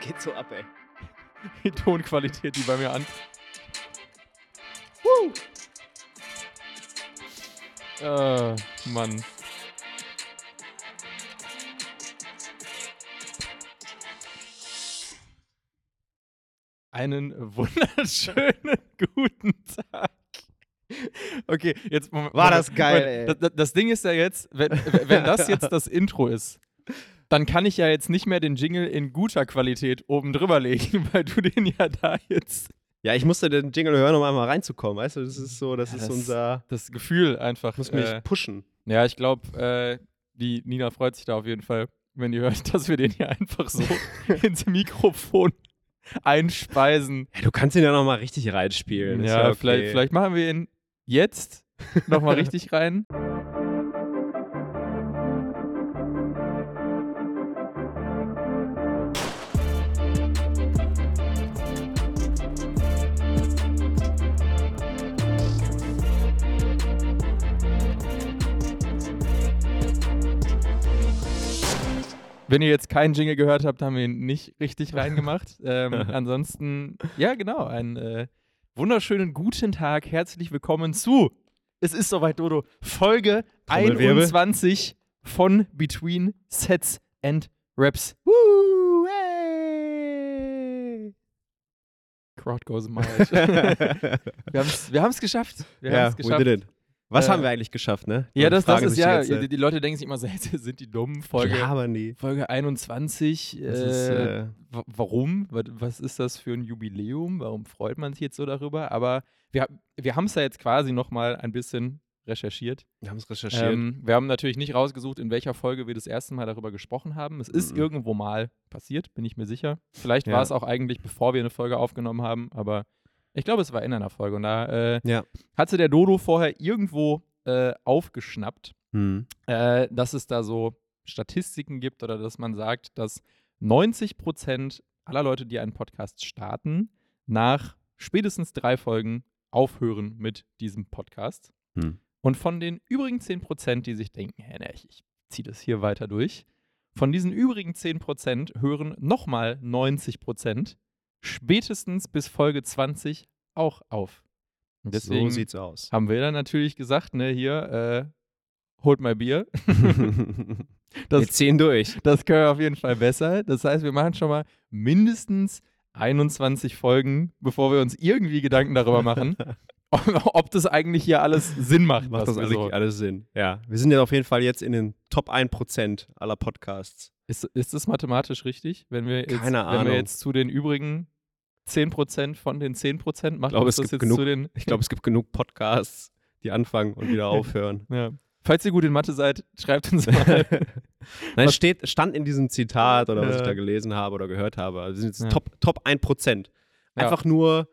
geht so ab, ey. Die Tonqualität, die bei mir an. Woo! Äh, Mann. Einen wunderschönen guten Tag. Okay, jetzt Moment, War das geil, Moment. ey. Das, das- das Ding ist ja jetzt, wenn, wenn das jetzt das Intro ist, dann kann ich ja jetzt nicht mehr den Jingle in guter Qualität oben drüber legen, weil du den ja da jetzt Ja, ich musste den Jingle hören, um einmal reinzukommen, weißt du? Das ist so, das Ja, ist das- unser. das Gefühl einfach. Muss mich äh, pushen. Ja, ich glaube, äh, die Nina freut sich da auf jeden Fall, wenn die hört, dass wir den hier einfach so ins Mikrofon einspeisen. Ja, du kannst ihn ja nochmal richtig reinspielen. ist Ja, okay. vielleicht, vielleicht machen wir ihn jetzt nochmal richtig rein. Wenn ihr jetzt keinen Jingle gehört habt, haben wir ihn nicht richtig reingemacht. ähm, ansonsten, ja, genau, einen äh, wunderschönen guten Tag. Herzlich willkommen zu, es ist soweit, Dodo, Folge Trommelwirbel. 21 von Between Sets and Raps. Woo, hey. Crowd goes mild. wir haben es geschafft. Wir ja, haben's we geschafft. did it. Was Äh, haben wir eigentlich geschafft, ne? Ja, das, das ist ja, jetzt, äh, die, die Leute denken sich immer so, sind die dumm? Folge, labern die. Folge 21. Das äh, ist, äh, wa- warum? Wa- Was ist das für ein Jubiläum? Warum freut man sich jetzt so darüber? Aber wir, wir haben es ja jetzt quasi nochmal ein bisschen recherchiert. wir haben es recherchiert. Ähm, wir haben natürlich nicht rausgesucht, in welcher Folge wir das erste Mal darüber gesprochen haben. Es ist Mhm. irgendwo mal passiert, bin ich mir sicher. Vielleicht Ja. war es auch eigentlich, bevor wir eine Folge aufgenommen haben, aber ich glaube, es war in einer Folge. Und da äh, ja. hatte der Dodo vorher irgendwo äh, aufgeschnappt, Hm. äh, dass es da so Statistiken gibt oder dass man sagt, dass 90 Prozent aller Leute, die einen Podcast starten, nach spätestens drei Folgen aufhören mit diesem Podcast. Hm. Und von den übrigen 10 Prozent, die sich denken, hä, ne, ich, ich ziehe das hier weiter durch, von diesen übrigen 10 Prozent hören nochmal 90 Prozent spätestens bis Folge 20 auch auf. Und deswegen so sieht's aus. haben wir dann natürlich gesagt, ne, hier, äh, holt mal Bier. Das, wir ziehen durch. das können wir auf jeden Fall besser. Das heißt, wir machen schon mal mindestens 21 Folgen, bevor wir uns irgendwie Gedanken darüber machen, ob, das eigentlich hier alles Sinn macht. Macht das eigentlich so. alles Sinn? Ja. Wir sind ja auf jeden Fall jetzt in den Top 1% aller Podcasts. Ist, ist das mathematisch richtig? Wenn wir jetzt, Keine Wenn Ahnung. wir jetzt zu den übrigen 10% von den 10% machen, Ich glaube, es das gibt jetzt genug- zu den. Ich glaube, es gibt genug Podcasts, die anfangen und wieder aufhören. Ja. Falls ihr gut in Mathe seid, schreibt uns mal. Nein, es steht, stand in diesem Zitat oder was Ja. ich da gelesen habe oder gehört habe. Also wir sind jetzt Ja. Top, Top 1%. Ja. Einfach nur,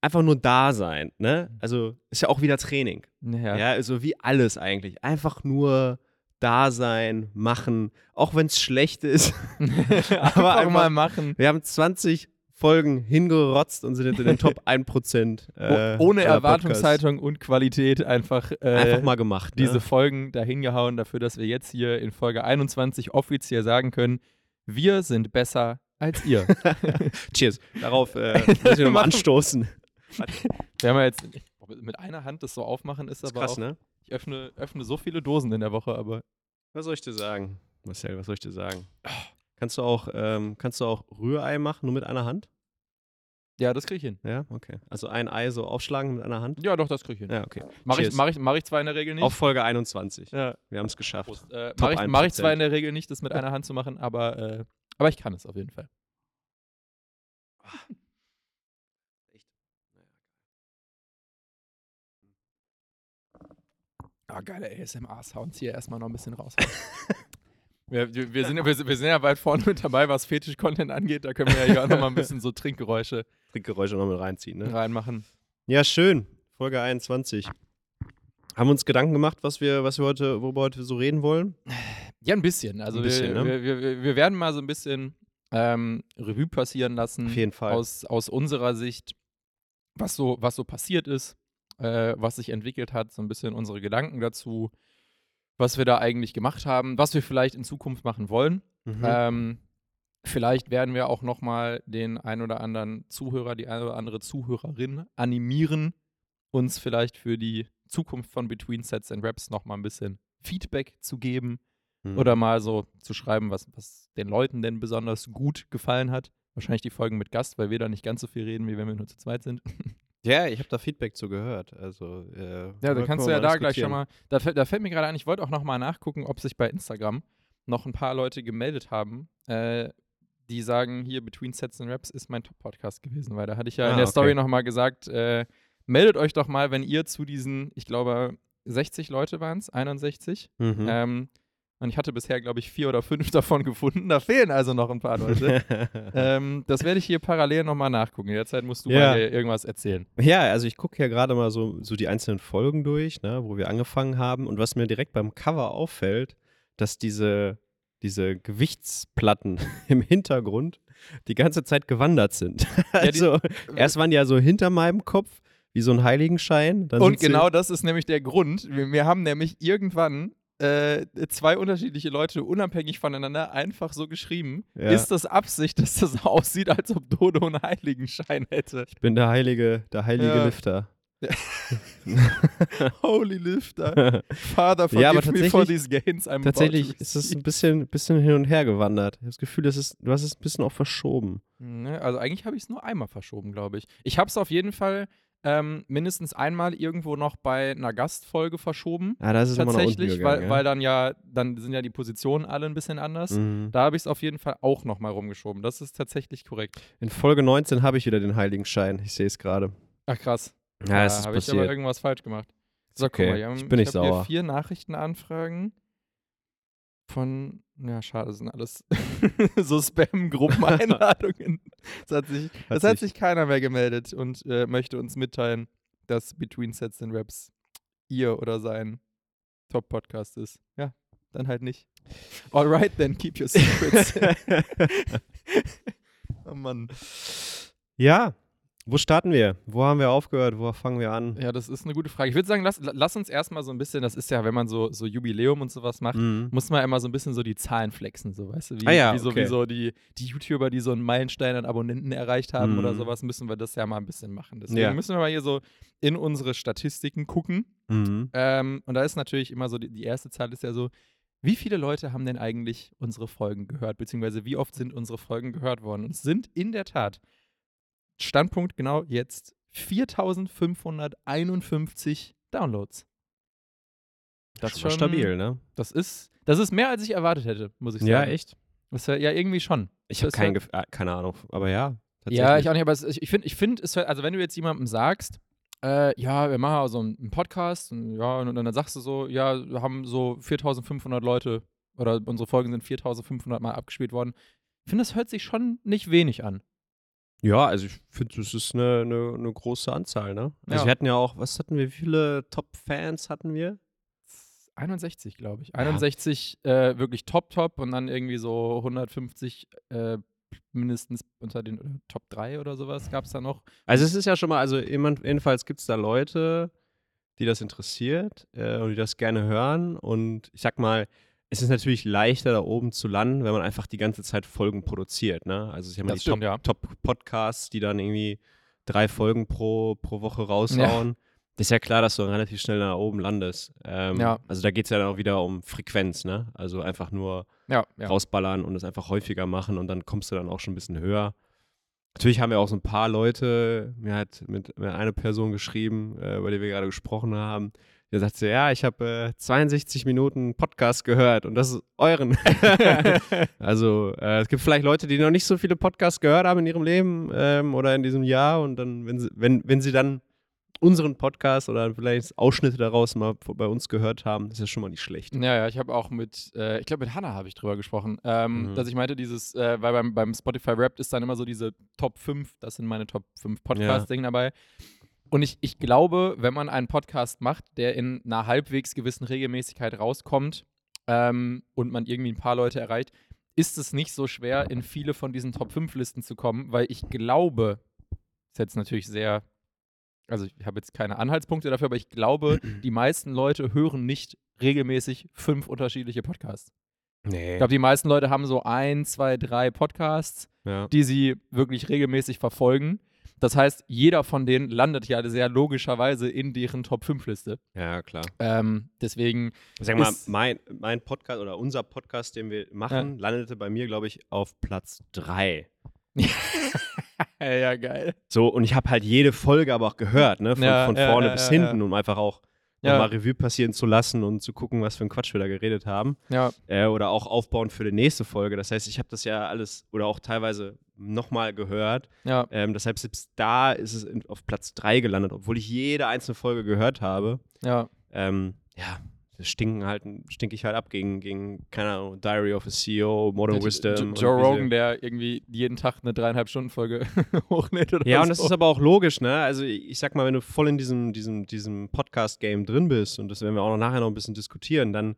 einfach nur da sein. Ne? Also ist ja auch wieder Training. ja. Ja, also wie alles eigentlich. Einfach nur da sein, machen, auch wenn es schlecht ist. einfach, einfach- mal machen. Wir haben 20 Folgen hingerotzt und sind jetzt in den Top 1%. Äh, Oh- Ohne Erwartungshaltung und Qualität einfach, äh. Einfach mal gemacht. diese ne? Folgen dahin gehauen, dafür, dass wir jetzt hier in Folge 21 offiziell sagen können, wir sind besser als ihr. Cheers. Darauf äh, müssen wir nochmal anstoßen. wir haben ja jetzt mit einer Hand das so aufmachen ist, Das ist aber krass, auch, ne? ich öffne, öffne so viele Dosen in der Woche, aber Was soll ich dir sagen, Marcel? Was soll ich dir sagen? Kannst du auch, ähm, kannst du auch Rührei machen, nur mit einer Hand? ja, das kriege ich hin. Ja, okay. Also ein Ei so aufschlagen mit einer Hand? Ja, doch, das kriege ich hin. Ja, okay. Mache ich, mach ich, mach ich zwar in der Regel nicht. Auf Folge 21. ja. Wir haben es geschafft. Äh, Mache ich, mach ich 1%. zwar in der Regel nicht, das mit einer Hand zu machen, aber, äh, aber ich kann es auf jeden Fall. Ah, geile ASMR-Sounds hier erstmal noch ein bisschen raus. wir, wir, sind, ja- wir, sind- wir sind ja weit vorne mit dabei, was Fetisch-Content angeht. Da können wir ja hier auch noch mal ein bisschen so Trinkgeräusche Trinkgeräusche noch mit reinziehen, ne? reinmachen. Ja, schön. Folge 21. Haben wir uns Gedanken gemacht, was wir, was wir heute, worüber wir heute so reden wollen? Ja, ein bisschen. Also Ein bisschen, wir, ne? wir, wir, wir werden mal so ein bisschen ähm, Revue passieren lassen. Auf jeden Fall. Aus, aus unserer Sicht, was so, was so passiert ist, äh, was sich entwickelt hat, so ein bisschen unsere Gedanken dazu, was wir da eigentlich gemacht haben, was wir vielleicht in Zukunft machen wollen. Mhm. Ähm, Vielleicht werden wir auch noch mal den ein oder anderen Zuhörer, die eine oder andere Zuhörerin animieren, uns vielleicht für die Zukunft von Between Sets and Raps noch mal ein bisschen Feedback zu geben Mhm. oder mal so zu schreiben, was, was den Leuten denn besonders gut gefallen hat. Wahrscheinlich die Folgen mit Gast, weil wir da nicht ganz so viel reden, wie wenn wir nur zu zweit sind. Ja, ich habe da Feedback zu gehört. Also, äh, Ja, dann kannst du ja da gleich schon mal. Da, fällt- da fällt mir gerade ein, ich wollte auch noch mal nachgucken, ob sich bei Instagram noch ein paar Leute gemeldet haben, äh, die sagen, hier Between Sets and Raps ist mein Top-Podcast gewesen, weil da hatte ich ja in Ah, der okay. Story noch mal gesagt, äh, meldet euch doch mal, wenn ihr zu diesen, ich glaube, 60 Leute waren es, 61. Mhm. Ähm, und ich hatte bisher, glaube ich, vier oder fünf davon gefunden. Da fehlen also noch ein paar Leute. ähm, das werde ich hier parallel nochmal nachgucken. In der Zeit musst du Ja. mal irgendwas erzählen. Ja, also ich gucke ja gerade mal so, so die einzelnen Folgen durch, ne, wo wir angefangen haben. Und was mir direkt beim Cover auffällt, dass diese, diese Gewichtsplatten im Hintergrund die ganze Zeit gewandert sind. die- also erst waren die ja so hinter meinem Kopf, wie so ein Heiligenschein. Und genau das ist nämlich der Grund. Wir, wir haben nämlich irgendwann äh, zwei unterschiedliche Leute unabhängig voneinander einfach so geschrieben. Ja. Ist das Absicht, dass das aussieht, als ob Dodo einen Heiligenschein hätte? Ich bin der heilige, der heilige Ja. Lifter. Holy Lifter. Father, forgive Ja, aber me for these gains I'm Tatsächlich ist es ein bisschen, bisschen hin und her gewandert. Ich habe das Gefühl, das ist, du hast es ein bisschen auch verschoben. Ne, also eigentlich habe ich es nur einmal verschoben, glaube ich. Ich habe es auf jeden Fall ähm, mindestens einmal irgendwo noch bei einer Gastfolge verschoben. Ja, das ist Tatsächlich, gegangen, weil, ja. weil dann ja, dann sind ja die Positionen alle ein bisschen anders. Mhm. Da habe ich es auf jeden Fall auch noch mal rumgeschoben. Das ist tatsächlich korrekt. In Folge 19 habe ich wieder den Heiligenschein. Ich sehe es gerade. Ach krass. Ja, es ist habe ich aber irgendwas falsch gemacht. So, okay. guck mal, wir haben, Ich bin nicht hab hier sauer. vier Nachrichtenanfragen von, ja, schade, das sind alles so Spam-Gruppeneinladungen. das hat, sich, das hat sich keiner mehr gemeldet und äh, möchte uns mitteilen, dass Between Sets and Raps ihr oder sein Top-Podcast ist. Ja, dann halt nicht. Alright, then keep your secrets. oh Mann. ja, wo starten wir? Wo haben wir aufgehört? Wo fangen wir an? Ja, das ist eine gute Frage. Ich würde sagen, lass, lass uns erstmal so ein bisschen, das ist ja, wenn man so, so Jubiläum und sowas macht, Mhm. muss man immer so ein bisschen so die Zahlen flexen, so weißt du, wie, Ah ja, wie, so, okay. wie so die, die YouTuber, die so einen Meilenstein an Abonnenten erreicht haben oder Mhm. sowas, müssen wir das ja mal ein bisschen machen. Deswegen Ja. müssen wir mal hier so in unsere Statistiken gucken. Mhm. Ähm, und da ist natürlich immer so, die, die erste Zahl ist ja so, wie viele Leute haben denn eigentlich unsere Folgen gehört, beziehungsweise wie oft sind unsere Folgen gehört worden? Und es sind in der Tat, Standpunkt genau jetzt, 4551 Downloads. Das ist schon stabil, ne? Das ist, das ist mehr, als ich erwartet hätte, muss ich sagen. Ja, echt? Das ja, ja irgendwie schon. Ich habe kein Gef- ah, keine Ahnung, aber ja. Ja, ich auch nicht, aber es, ich finde, ich find, es also wenn du jetzt jemandem sagst, äh, ja, wir machen so einen Podcast, und, ja, und, dann sagst du so, ja, wir haben so 4500 Leute oder unsere Folgen sind 4500 Mal abgespielt worden. Ich finde, das hört sich schon nicht wenig an. Ja, also ich finde, das ist eine, eine, eine große Anzahl, ne? Also Ja. wir hatten ja auch, was hatten wir, wie viele Top-Fans hatten wir? 61, glaube ich. 61 äh, wirklich top, top und dann irgendwie so 150 äh, mindestens unter den oder Top 3 oder sowas gab es da noch. Also es ist ja schon mal, also jedenfalls gibt es da Leute, die das interessiert äh, und die das gerne hören. Und ich sag mal, es ist natürlich leichter, da oben zu landen, wenn man einfach die ganze Zeit Folgen produziert. Ne? Also ich habe die stimmt, ja. Top- Top-Podcasts, die dann irgendwie drei Folgen pro, pro Woche raushauen. Das ist ja klar, dass du dann relativ schnell da oben landest. Ähm, Ja. Also da geht es ja dann auch wieder um Frequenz, ne? Also einfach nur Ja, ja. rausballern und es einfach häufiger machen und dann kommst du dann auch schon ein bisschen höher. Natürlich haben wir auch so ein paar Leute, mir hat mit, mit eine Person geschrieben, äh, über die wir gerade gesprochen haben, der sagt so, ja, ich habe äh, 62 Minuten Podcast gehört und das ist euren. also äh, es gibt vielleicht Leute, die noch nicht so viele Podcasts gehört haben in ihrem Leben ähm, oder in diesem Jahr und dann, wenn sie, wenn, wenn sie dann unseren Podcast oder vielleicht Ausschnitte daraus mal bei uns gehört haben, ist ja schon mal nicht schlecht. Ja, ja, ich habe auch mit, äh, ich glaube mit Hannah habe ich drüber gesprochen, ähm, Mhm. dass ich meinte, dieses, äh, weil beim, beim Spotify Rap ist dann immer so diese Top 5, das sind meine Top 5 Podcast-Dinge dabei. Und ich, ich glaube, wenn man einen Podcast macht, der in einer halbwegs gewissen Regelmäßigkeit rauskommt ähm, und man irgendwie ein paar Leute erreicht, ist es nicht so schwer, in viele von diesen Top 5 Listen zu kommen, weil ich glaube, ist jetzt natürlich sehr, also ich habe jetzt keine Anhaltspunkte dafür, aber ich glaube, die meisten Leute hören nicht regelmäßig fünf unterschiedliche Podcasts. Nee. Ich glaube, die meisten Leute haben so ein, zwei, drei Podcasts, ja. die sie wirklich regelmäßig verfolgen. Das heißt, jeder von denen landet ja sehr logischerweise in deren Top-5-Liste. ja, klar. Ähm, deswegen, Sag mal, mein, mein Podcast oder unser Podcast, den wir machen, landete bei mir, glaube ich, auf Platz 3. ja, geil. So, und ich habe halt jede Folge aber auch gehört, ne? Von, Ja, von ja, vorne ja, bis ja, hinten, ja. um einfach auch Ja. nochmal Revue passieren zu lassen und zu gucken, was für ein Quatsch wir da geredet haben. Ja, Äh, oder auch aufbauen für die nächste Folge. Das heißt, ich habe das ja alles oder auch teilweise nochmal gehört. ja. Ähm, deshalb selbst da ist es auf Platz 3 gelandet, obwohl ich jede einzelne Folge gehört habe. Ja, Ähm, ja, stinken halt, stink ich halt ab gegen, gegen, keine Ahnung, Diary of a CEO, Modern Wisdom. Jo- und Joe Rogan, der irgendwie jeden Tag eine dreieinhalb Stunden Folge hochlädt oder Ja, und so. das ist aber auch logisch, ne? Also ich sag mal, wenn du voll in diesem, diesem, diesem Podcast-Game drin bist, und das werden wir auch noch nachher noch ein bisschen diskutieren, dann,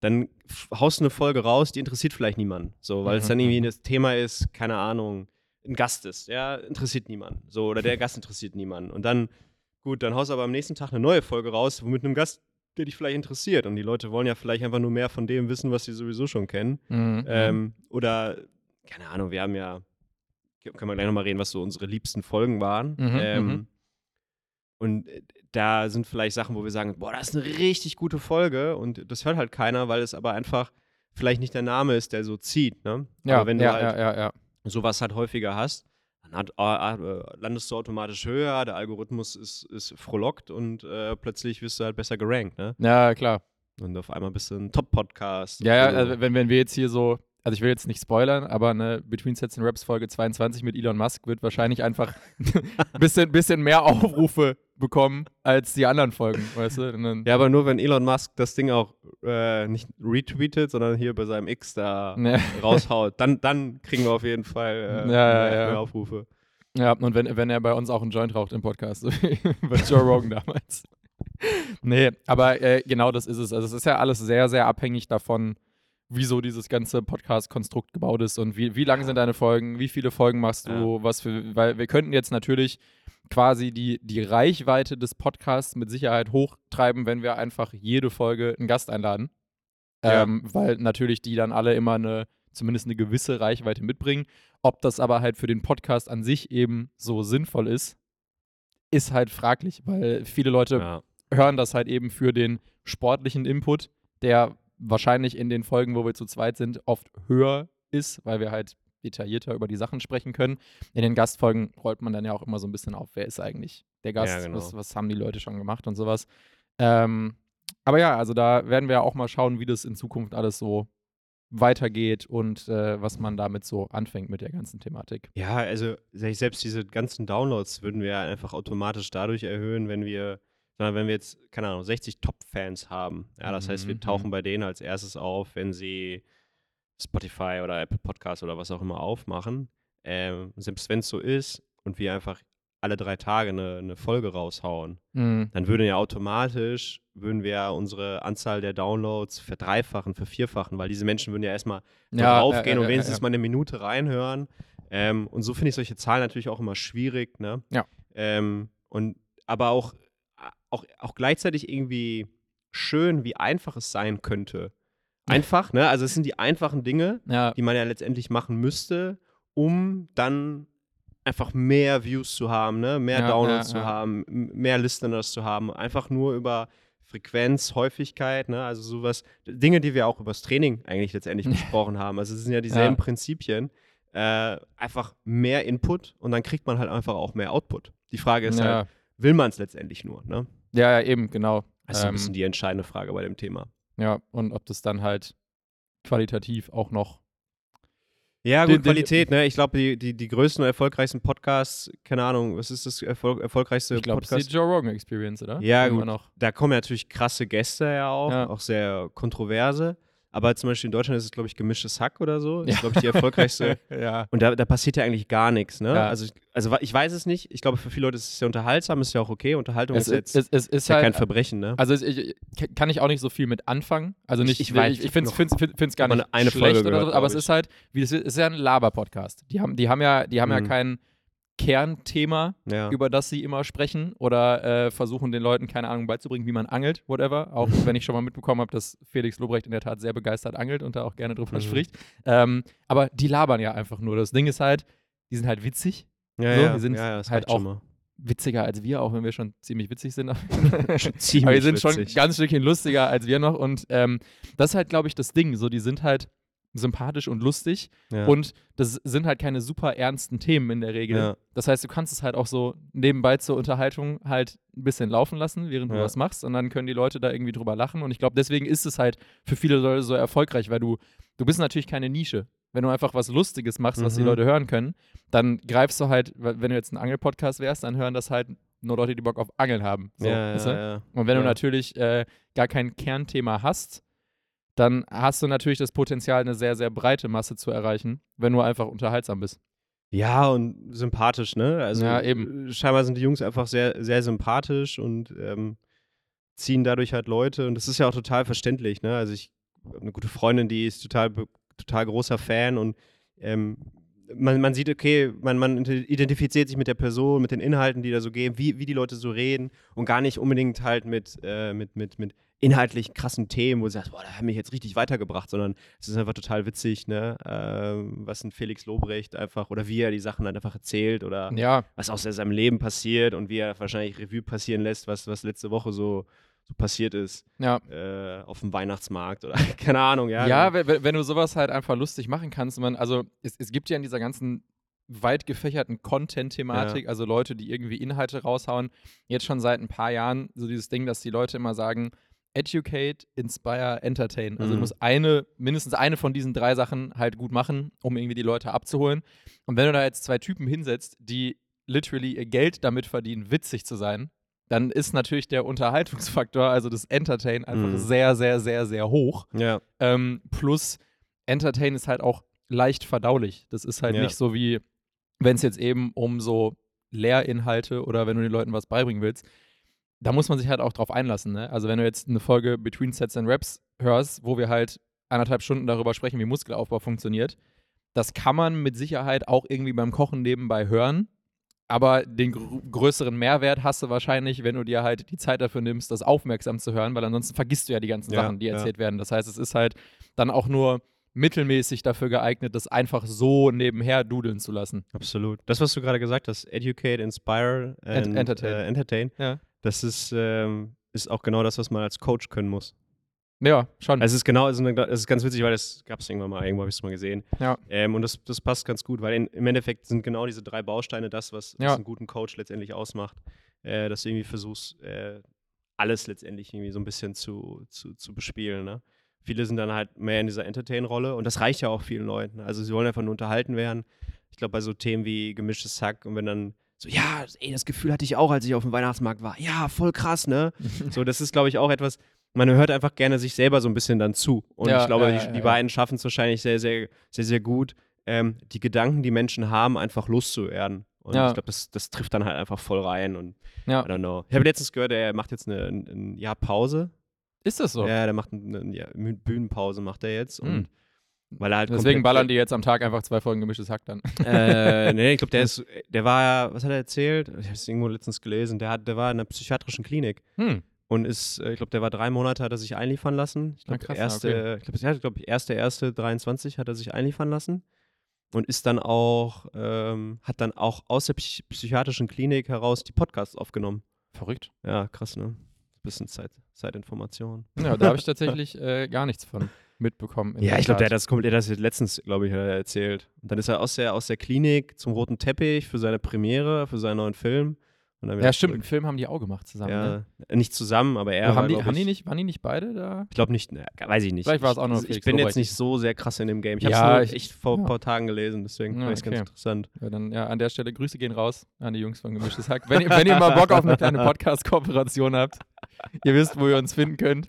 dann haust du eine Folge raus, die interessiert vielleicht niemanden. So, weil es Mhm, dann irgendwie mhm. das Thema ist, keine Ahnung, ein Gast ist, ja, interessiert niemanden. So, oder der Gast interessiert niemanden. Und dann, gut, dann haust du aber am nächsten Tag eine neue Folge raus, mit einem Gast, der dich vielleicht interessiert. Und die Leute wollen ja vielleicht einfach nur mehr von dem wissen, was sie sowieso schon kennen. Mhm. Ähm, oder, keine Ahnung, wir haben ja, können wir gleich nochmal reden, was so unsere liebsten Folgen waren. Mhm, ähm, mhm. Und äh, da sind vielleicht Sachen, wo wir sagen, boah, das ist eine richtig gute Folge und das hört halt keiner, weil es aber einfach vielleicht nicht der Name ist, der so zieht. Ne? ja, aber wenn ja, du halt ja, ja, ja. sowas halt häufiger hast, dann hat, äh, äh, landest du automatisch höher, der Algorithmus ist, ist frohlockt und äh, plötzlich wirst du halt besser gerankt. Ne? Ja, klar. Und auf einmal bist du ein Top-Podcast. Ja, ja, also wenn, wenn wir jetzt hier so, also ich will jetzt nicht spoilern, aber eine Between Sets and Raps Folge 22 mit Elon Musk wird wahrscheinlich einfach ein bisschen, bisschen mehr Aufrufe bekommen als die anderen Folgen, weißt du? Ja, aber nur wenn Elon Musk das Ding auch äh, nicht retweetet, sondern hier bei seinem X da Ne. raushaut, dann, dann kriegen wir auf jeden Fall äh, Ja, ja, mehr, ja. mehr Aufrufe. Ja, und wenn, wenn er bei uns auch einen Joint raucht im Podcast, so wie bei Joe Rogan damals. Nee, aber äh, genau das ist es. Also es ist ja alles sehr, sehr abhängig davon, wieso dieses ganze Podcast-Konstrukt gebaut ist und wie, wie lang sind deine Folgen, wie viele Folgen machst du, was für, weil wir könnten jetzt natürlich quasi die, die Reichweite des Podcasts mit Sicherheit hochtreiben, wenn wir einfach jede Folge einen Gast einladen. Ja. Ähm, weil natürlich die dann alle immer eine, zumindest eine gewisse Reichweite mitbringen. Ob das aber halt für den Podcast an sich eben so sinnvoll ist, ist halt fraglich, weil viele Leute Ja. hören das halt eben für den sportlichen Input, der wahrscheinlich in den Folgen, wo wir zu zweit sind, oft höher ist, weil wir halt detaillierter über die Sachen sprechen können. In den Gastfolgen rollt man dann ja auch immer so ein bisschen auf, wer ist eigentlich der Gast, Ja, genau. was, was haben die Leute schon gemacht und sowas. Ähm, aber ja, also da werden wir auch mal schauen, wie das in Zukunft alles so weitergeht und äh, was man damit so anfängt mit der ganzen Thematik. ja, also selbst diese ganzen Downloads würden wir einfach automatisch dadurch erhöhen, wenn wir, wenn wir jetzt, keine Ahnung, 60 Top-Fans haben. Ja, das heißt, wir Mhm. tauchen bei denen als erstes auf, wenn sie Spotify oder Apple Podcasts oder was auch immer aufmachen. Ähm, selbst wenn es so ist und wir einfach alle drei Tage eine, eine Folge raushauen, Mhm. dann würde ja automatisch, würden wir ja unsere Anzahl der Downloads verdreifachen, vervierfachen, weil diese Menschen würden ja erstmal Ja, draufgehen äh, und äh, wenigstens mal eine Minute reinhören. Ähm, und so finde ich solche Zahlen natürlich auch immer schwierig, ne? Ja. Ähm, und aber auch, auch, auch gleichzeitig irgendwie schön, wie einfach es sein könnte. Einfach, ne? Also es sind die einfachen Dinge, Ja, die man ja letztendlich machen müsste, um dann einfach mehr Views zu haben, ne? mehr Ja, Downloads ja, zu haben, mehr Listeners zu haben, einfach nur über Frequenz, Häufigkeit, ne? also sowas, Dinge, die wir auch übers Training eigentlich letztendlich besprochen haben. Also es sind ja dieselben. Prinzipien. Äh, einfach mehr Input und dann kriegt man halt einfach auch mehr Output. Die Frage ist ja, halt, will man es letztendlich nur? Ne? ja, ja, eben, genau. Das ist so ein Ähm, bisschen die entscheidende Frage bei dem Thema. Ja, und ob das dann halt qualitativ auch noch. Ja, gut, den- Qualität, ne? Ich glaube, die, die, die größten und erfolgreichsten Podcasts, keine Ahnung, was ist das Erfolg, erfolgreichste Ich glaube, es ist Podcast? die Joe Rogan Experience, oder? Ja, Immer gut. Noch. Da kommen ja natürlich krasse Gäste ja auch, Ja. auch sehr kontroverse. Aber zum Beispiel in Deutschland ist es, glaube ich, gemischtes Hack oder so. Das Ja. ist, glaube ich, die erfolgreichste. ja. Und da, da passiert ja eigentlich gar nichts, ne? Ja. Also, ich- also ich weiß es nicht. Ich glaube, für viele Leute ist es sehr unterhaltsam, ist ja auch okay. Unterhaltung Es, ist jetzt es, es, ist ist ja halt. kein Verbrechen, ne? Also ich, kann ich auch nicht so viel mit anfangen. Also nicht, Ich- ich weiß, ich, ich finde es gar nicht eine schlecht Folge gehört, so, aber es ist halt, wie es ist, ist ja ein Laber-Podcast. Die haben, die haben ja, die haben ja Mhm. keinen Kernthema, Ja. über das sie immer sprechen oder äh, versuchen den Leuten, keine Ahnung, beizubringen, wie man angelt, whatever. Auch wenn ich schon mal mitbekommen habe, dass Felix Lobrecht in der Tat sehr begeistert angelt und da auch gerne drüber Mhm. spricht. Ähm, aber die labern ja einfach nur. Das Ding ist halt, die sind halt witzig, ja, so, ja, wir sind ja, halt schon auch witziger als wir, auch wenn wir schon ziemlich witzig sind. Ziemlich Aber wir sind schon witzig. ganz Stückchen lustiger als wir noch. Und ähm, das ist halt, glaube ich, das Ding. So, die sind halt sympathisch und lustig. ja. Und das sind halt keine super ernsten Themen in der Regel. Ja. Das heißt, du kannst es halt auch so nebenbei zur Unterhaltung halt ein bisschen laufen lassen, während du Ja. was machst. Und dann können die Leute da irgendwie drüber lachen. Und ich glaube, deswegen ist es halt für viele Leute so erfolgreich, weil du, du bist natürlich keine Nische. Wenn du einfach was Lustiges machst, was die Mhm. Leute hören können, dann greifst du halt, wenn du jetzt ein Angelpodcast wärst, dann hören das halt nur Leute, die Bock auf Angeln haben. So, ja, du? ja, ja. Und wenn du natürlich äh, gar kein Kernthema hast, dann hast du natürlich das Potenzial, eine sehr, sehr breite Masse zu erreichen, wenn du einfach unterhaltsam bist. Ja, und sympathisch, ne? Also Ja, eben. äh, scheinbar sind die Jungs einfach sehr, sehr sympathisch und ähm, ziehen dadurch halt Leute. Und das ist ja auch total verständlich, ne? Also ich habe eine gute Freundin, die ist total, total großer Fan und ähm, man, man sieht, okay, man, man identifiziert sich mit der Person, mit den Inhalten, die da so gehen, wie, wie die Leute so reden und gar nicht unbedingt halt mit, äh, mit, mit, mit inhaltlich krassen Themen, wo du sagst, boah, da haben mich jetzt richtig weitergebracht, sondern es ist einfach total witzig, ne, ähm, was ein Felix Lobrecht einfach oder wie er die Sachen halt einfach erzählt oder Ja, was aus seinem Leben passiert und wie er wahrscheinlich Revue passieren lässt, was, was letzte Woche so, so passiert ist ja. äh, auf dem Weihnachtsmarkt oder keine Ahnung, ja. Ja, wenn, wenn du sowas halt einfach lustig machen kannst, man, also es, es gibt ja in dieser ganzen weit gefächerten Content-Thematik, also Leute, die irgendwie Inhalte raushauen, jetzt schon seit ein paar Jahren so dieses Ding, dass die Leute immer sagen, educate, inspire, entertain. Also du Mhm. musst eine, mindestens eine von diesen drei Sachen halt gut machen, um irgendwie die Leute abzuholen. Und wenn du da jetzt zwei Typen hinsetzt, die literally ihr Geld damit verdienen, witzig zu sein, dann ist natürlich der Unterhaltungsfaktor, also das Entertain, einfach Mhm. sehr, sehr, sehr, sehr hoch. ja, Ähm, plus, Entertain ist halt auch leicht verdaulich. Das ist halt Ja. nicht so wie, wenn es jetzt eben um so Lehrinhalte oder wenn du den Leuten was beibringen willst. Da muss man sich halt auch drauf einlassen. Ne? Also, wenn du jetzt eine Folge Between Sets and Reps hörst, wo wir halt anderthalb Stunden darüber sprechen, wie Muskelaufbau funktioniert, das kann man mit Sicherheit auch irgendwie beim Kochen nebenbei hören. Aber den gr größeren Mehrwert hast du wahrscheinlich, wenn du dir halt die Zeit dafür nimmst, das aufmerksam zu hören, weil ansonsten vergisst du ja die ganzen Ja, Sachen, die ja. erzählt werden. Das heißt, es ist halt dann auch nur mittelmäßig dafür geeignet, das einfach so nebenher dudeln zu lassen. absolut. Das, was du gerade gesagt hast, educate, inspire and, entertain. Äh, entertain, Ja. Das ist, ähm, ist auch genau das, was man als Coach können muss. Ja, schon. Also es ist genau, es ist, ganz witzig, weil das gab es irgendwann mal, irgendwo habe ich es mal gesehen. Ja. Ähm, und das, das passt ganz gut, weil in, im Endeffekt sind genau diese drei Bausteine das, was, was Ja. einen guten Coach letztendlich ausmacht. Äh, dass du irgendwie versuchst, äh, alles letztendlich irgendwie so ein bisschen zu, zu, zu bespielen. Ne? Viele sind dann halt mehr in dieser Entertain-Rolle und das reicht ja auch vielen Leuten. Also sie wollen einfach nur unterhalten werden. Ich glaube, bei so Themen wie gemischtes Hack und wenn dann so, ja, ey, das Gefühl hatte ich auch, als ich auf dem Weihnachtsmarkt war. Ja, voll krass, ne? So, das ist, glaube ich, auch etwas, man hört einfach gerne sich selber so ein bisschen dann zu. Und Ja, ich glaube, ja, die, die beiden schaffen es wahrscheinlich sehr, sehr, sehr, sehr gut, ähm, die Gedanken, die Menschen haben, einfach loszuwerden. Und Ja. ich glaube, das, das trifft dann halt einfach voll rein. Und Ja. I don't know. Ich habe letztens gehört, er macht jetzt eine, ein, ein Jahr Pause. Ist das so? Ja, der macht eine, eine Bühnenpause, macht er jetzt. Und Hm. Weil er halt Deswegen ballern die jetzt am Tag einfach zwei Folgen gemischtes Hack dann. äh, nee, ich glaube, der ist, der war ja, was hat er erzählt? Ich habe es irgendwo letztens gelesen. Der, hat, der war in einer psychiatrischen Klinik Hm. und ist, äh, ich glaube, der war drei Monate, hat er sich einliefern lassen. Ich Ah, glaube, ja, erste, ich glaube, ja, glaub, erste, erste 23 hat er sich einliefern lassen und ist dann auch, ähm, hat dann auch aus der psych psychiatrischen Klinik heraus die Podcasts aufgenommen. Verrückt. Ja, krass, ne? Bisschen Zeit, Zeitinformation. Ja, da habe ich tatsächlich äh, gar nichts von mitbekommen. Ja, ich glaube, der hat das komplett, das letztens, glaube ich, er erzählt. Und dann ist er aus der, aus der Klinik zum roten Teppich für seine Premiere, für seinen neuen Film. Ja, stimmt. Einen. Film haben die auch gemacht zusammen. Ne? Ja, nicht zusammen, aber er Oder war, haben, die, haben, die ich, nicht, waren die nicht beide da? Ich glaube nicht, ne, weiß ich nicht. Vielleicht war es Ich- auch nur Ich Felix bin jetzt nicht so sehr krass in dem Game. Ich habe Ja, es ich- echt vor ein ja. paar Tagen gelesen, deswegen Ja, ich es okay. ganz interessant. Ja, dann ja, an der Stelle Grüße gehen raus an die Jungs von Gemischtes Hack. Wenn, ihr- wenn ihr mal Bock auf eine kleine Podcast-Kooperation habt, ihr wisst, wo ihr uns finden könnt.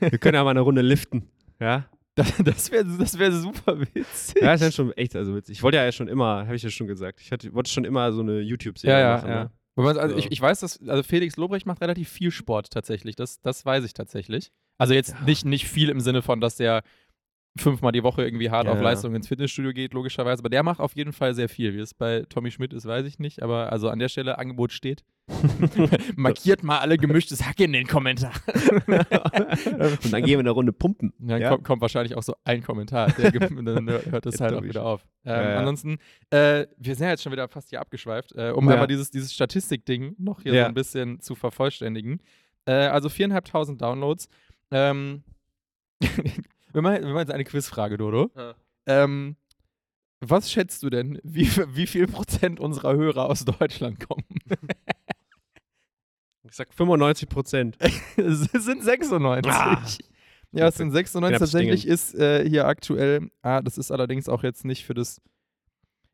Wir können ja mal eine Runde liften. Ja, Das, das wäre das wär super witzig. ja, ist ja schon echt also witzig. Ich wollte ja schon immer, habe ich ja schon gesagt, ich hatte, wollte schon immer so eine YouTube-Serie ja, ja, machen. ja. Ne? Wobei man- Also So. ich, ich weiß, dass also Felix Lobrecht macht relativ viel Sport tatsächlich. Das, das weiß ich tatsächlich. Also jetzt nicht, nicht viel im Sinne von, dass der fünfmal die Woche irgendwie hart auf Ja. Leistung ins Fitnessstudio geht, logischerweise. Aber der macht auf jeden Fall sehr viel. Wie es bei Tommy Schmidt ist, weiß ich nicht. Aber also an der Stelle Angebot steht. Markiert mal alle gemischtes Hack in den Kommentar. und dann gehen wir eine Runde pumpen. Dann Ja? kommt, kommt wahrscheinlich auch so ein Kommentar. Der, dann hört es Jetzt halt auch wieder auf. Ähm, Ja, ja. Ansonsten, äh, wir sind ja jetzt schon wieder fast hier abgeschweift, äh, um Ja. einmal dieses, dieses Statistikding noch hier so ein bisschen zu vervollständigen. Äh, also viereinhalbtausend Downloads. Ähm, wir, machen, wir machen jetzt eine Quizfrage, Dodo. Ja. Ähm, was schätzt du denn, wie, wie viel Prozent unserer Hörer aus Deutschland kommen? Ich sag 95 Prozent. es sind 96. Ah. Ja, es sind 96. Knappes Tatsächlich ist äh, hier aktuell, ah, das ist allerdings auch jetzt nicht für das,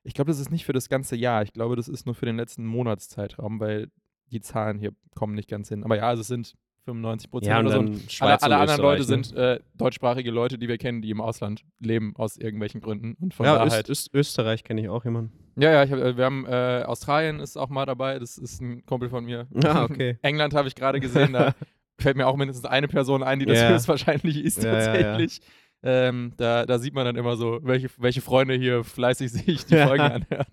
ich glaube, das ist nicht für das ganze Jahr. Ich glaube, das ist nur für den letzten Monatszeitraum, weil die Zahlen hier kommen nicht ganz hin. Aber ja, also es sind 95 Prozent Ja, oder so. Alle, alle anderen Leute ne? sind äh, deutschsprachige Leute, die wir kennen, die im Ausland leben, aus irgendwelchen Gründen. Und von Ja, daher Öst, halt. Öst, Österreich kenne ich auch jemanden. Ja, ja, ich hab, äh, wir haben äh, Australien ist auch mal dabei, das ist ein Kumpel von mir. Ah, okay. England habe ich gerade gesehen, da fällt mir auch mindestens eine Person ein, die das Ja. höchstwahrscheinlich ist Ja, ja, ja. tatsächlich. Ähm, da, da sieht man dann immer so, welche, welche Freunde hier fleißig sich die. Folgen anhören.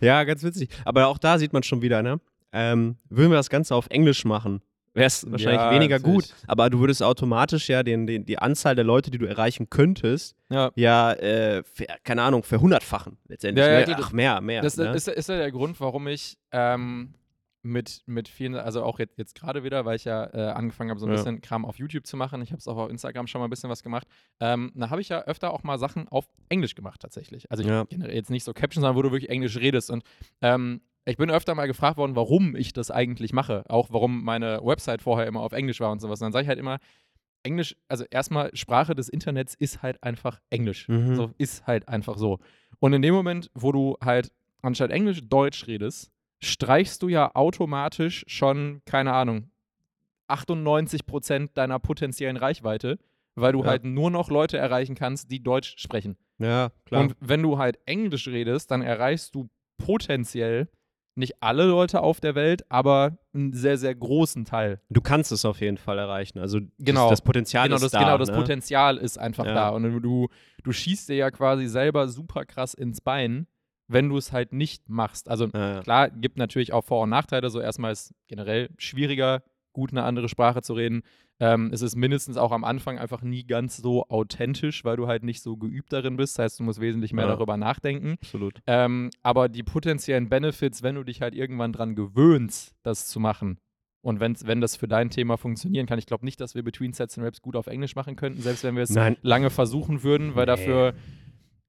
Ja, ganz witzig. Aber auch da sieht man schon wieder, ne? Ähm, würden wir das Ganze auf Englisch machen, wäre es wahrscheinlich Ja, weniger natürlich. gut. Aber du würdest automatisch ja den, den, die Anzahl der Leute, die du erreichen könntest, Ja. ja, äh, ver, keine Ahnung, verhundertfachen letztendlich. Ja, ja, ne? Ach, mehr, mehr. Das ne? ist, ist ja der Grund, warum ich ähm, mit, mit vielen, also auch jetzt, jetzt gerade wieder, weil ich ja äh, angefangen habe, so ein bisschen Kram auf YouTube zu machen. Ich habe es auch auf Instagram schon mal ein bisschen was gemacht. Ähm, da habe ich ja öfter auch mal Sachen auf Englisch gemacht, tatsächlich. Also ich jetzt nicht so Captions, sondern wo du wirklich Englisch redest. Und ähm, ich bin öfter mal gefragt worden, warum ich das eigentlich mache. Auch warum meine Website vorher immer auf Englisch war und sowas. Und dann sage ich halt immer, Englisch, also erstmal Sprache des Internets ist halt einfach Englisch. Mhm. So ist halt einfach so. Und in dem Moment, wo du halt anstatt Englisch Deutsch redest, streichst du ja automatisch schon, keine Ahnung, 98 Prozent deiner potenziellen Reichweite, weil du Ja. halt nur noch Leute erreichen kannst, die Deutsch sprechen. ja, klar. Und wenn du halt Englisch redest, dann erreichst du potenziell nicht alle Leute auf der Welt, aber einen sehr, sehr großen Teil. du kannst es auf jeden Fall erreichen. Also das, Genau. das Potenzial genau, ist das, da. genau, das ne? Potenzial ist einfach Ja. da. Und du, du schießt dir ja quasi selber super krass ins Bein, wenn du es halt nicht machst. Also Ja, ja. klar, gibt natürlich auch Vor- und Nachteile. So erstmal ist generell schwieriger, gut eine andere Sprache zu reden. Ähm, es ist mindestens auch am Anfang einfach nie ganz so authentisch, weil du halt nicht so geübt darin bist. Das heißt, du musst wesentlich mehr Ja. darüber nachdenken. Absolut. Ähm, aber die potenziellen Benefits, wenn du dich halt irgendwann dran gewöhnst, das zu machen, und wenn's, wenn das für dein Thema funktionieren kann, ich glaube nicht, dass wir Between Sets and Raps gut auf Englisch machen könnten, selbst wenn wir es Nein. lange versuchen würden, weil Nee. dafür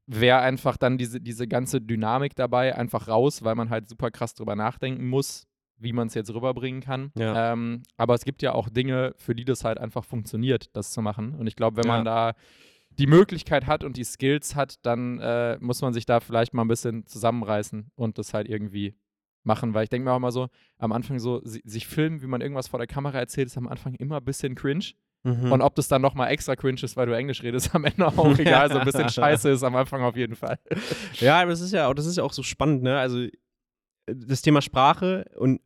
wäre einfach dann diese, diese ganze Dynamik dabei einfach raus, weil man halt super krass drüber nachdenken muss, wie man es jetzt rüberbringen kann. Ja. Ähm, aber es gibt ja auch Dinge, für die das halt einfach funktioniert, das zu machen. Und ich glaube, wenn man da die Möglichkeit hat und die Skills hat, dann äh, muss man sich da vielleicht mal ein bisschen zusammenreißen und das halt irgendwie machen, weil ich denke mir auch mal so, am Anfang so, si sich filmen, wie man irgendwas vor der Kamera erzählt, ist am Anfang immer ein bisschen cringe. Mhm. Und ob das dann nochmal extra cringe ist, weil du Englisch redest, am Ende auch egal, so ein bisschen scheiße ist am Anfang auf jeden Fall. Ja, aber das ist ja auch, das ist ja auch so spannend, ne? Also das Thema Sprache und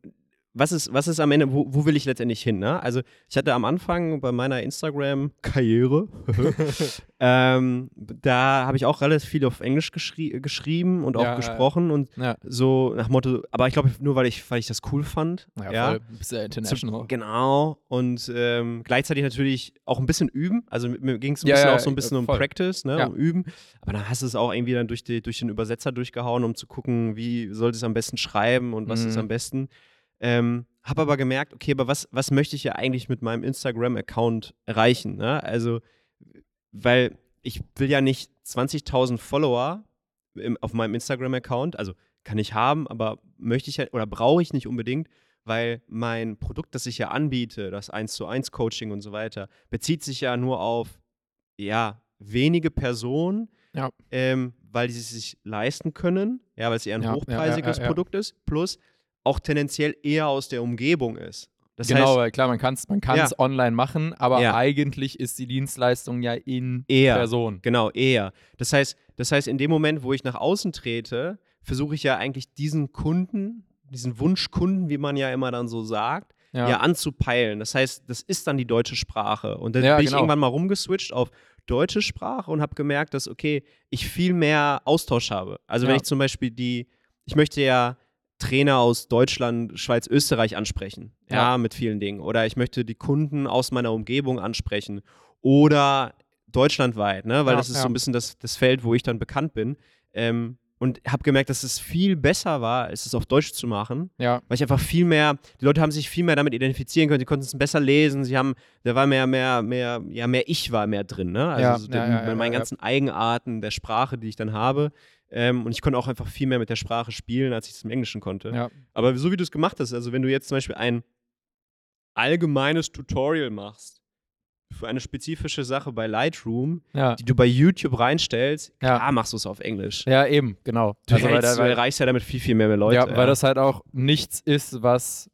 was ist, was ist am Ende, wo, wo will ich letztendlich hin, ne? Also ich hatte am Anfang bei meiner Instagram-Karriere, ähm, da habe ich auch relativ viel auf Englisch geschrie geschrieben und auch Ja, gesprochen und Ja, so nach Motto, aber ich glaube nur, weil ich, weil ich das cool fand. ja, voll. Bist ja international. Zu- Genau. Und ähm, gleichzeitig natürlich auch ein bisschen üben. Also mir- ging es ein Ja, bisschen ja, auch so ein bisschen äh, um voll. Practice, ne, Ja. um Üben. Aber dann hast du es auch irgendwie dann durch, die, durch den Übersetzer durchgehauen, um zu gucken, wie sollte es am besten schreiben und was ist Mhm. am besten. Ähm, hab aber gemerkt, okay, aber was, was möchte ich ja eigentlich mit meinem Instagram-Account erreichen? Ne? Also, weil ich will ja nicht 20.000 Follower im, auf meinem Instagram-Account, also kann ich haben, aber möchte ich ja oder brauche ich nicht unbedingt, weil mein Produkt, das ich ja anbiete, das 1 zu 1 Coaching und so weiter, bezieht sich ja nur auf ja, wenige Personen, Ja. ähm, weil die es sich leisten können, ja, weil es eher ein Ja, hochpreisiges. Produkt ist, plus auch tendenziell eher aus der Umgebung ist. Das genau, heißt, klar, man kann es man kann's online machen, aber Ja. eigentlich ist die Dienstleistung ja in Eher. Person. Genau, eher. Das heißt, das heißt, in dem Moment, wo ich nach außen trete, versuche ich ja eigentlich diesen Kunden, diesen Wunschkunden, wie man ja immer dann so sagt, ja. anzupeilen. Das heißt, das ist dann die deutsche Sprache. Und dann Ja, bin ich genau. irgendwann mal rumgeswitcht auf deutsche Sprache und habe gemerkt, dass, okay, ich viel mehr Austausch habe. Also wenn Ja. ich zum Beispiel die, ich möchte ja Trainer aus Deutschland, Schweiz, Österreich ansprechen, ja, Ja. mit vielen Dingen. Oder ich möchte die Kunden aus meiner Umgebung ansprechen. Oder deutschlandweit, ne? weil Ja, das ist ja. so ein bisschen das, das Feld, wo ich dann bekannt bin. Ähm, und habe gemerkt, dass es viel besser war, es auf Deutsch zu machen, Ja, weil ich einfach viel mehr, die Leute haben sich viel mehr damit identifizieren können, die konnten es besser lesen, sie haben, da war mehr, mehr, mehr, ja, mehr Ich war mehr drin, ne? Also Ja, so den, ja, ja, mit meinen ja. ganzen Eigenarten der Sprache, die ich dann habe. Ähm, und ich konnte auch einfach viel mehr mit der Sprache spielen, als ich es im Englischen konnte. ja, Aber so wie du es gemacht hast, also wenn du jetzt zum Beispiel ein allgemeines Tutorial machst für eine spezifische Sache bei Lightroom, ja. die du bei YouTube reinstellst, Ja. klar machst du es auf Englisch. Ja, eben, genau. Du, Also, weil hältst, du weil- erreichst ja damit viel, viel mehr, mehr Leute. ja, weil das halt auch nichts ist, was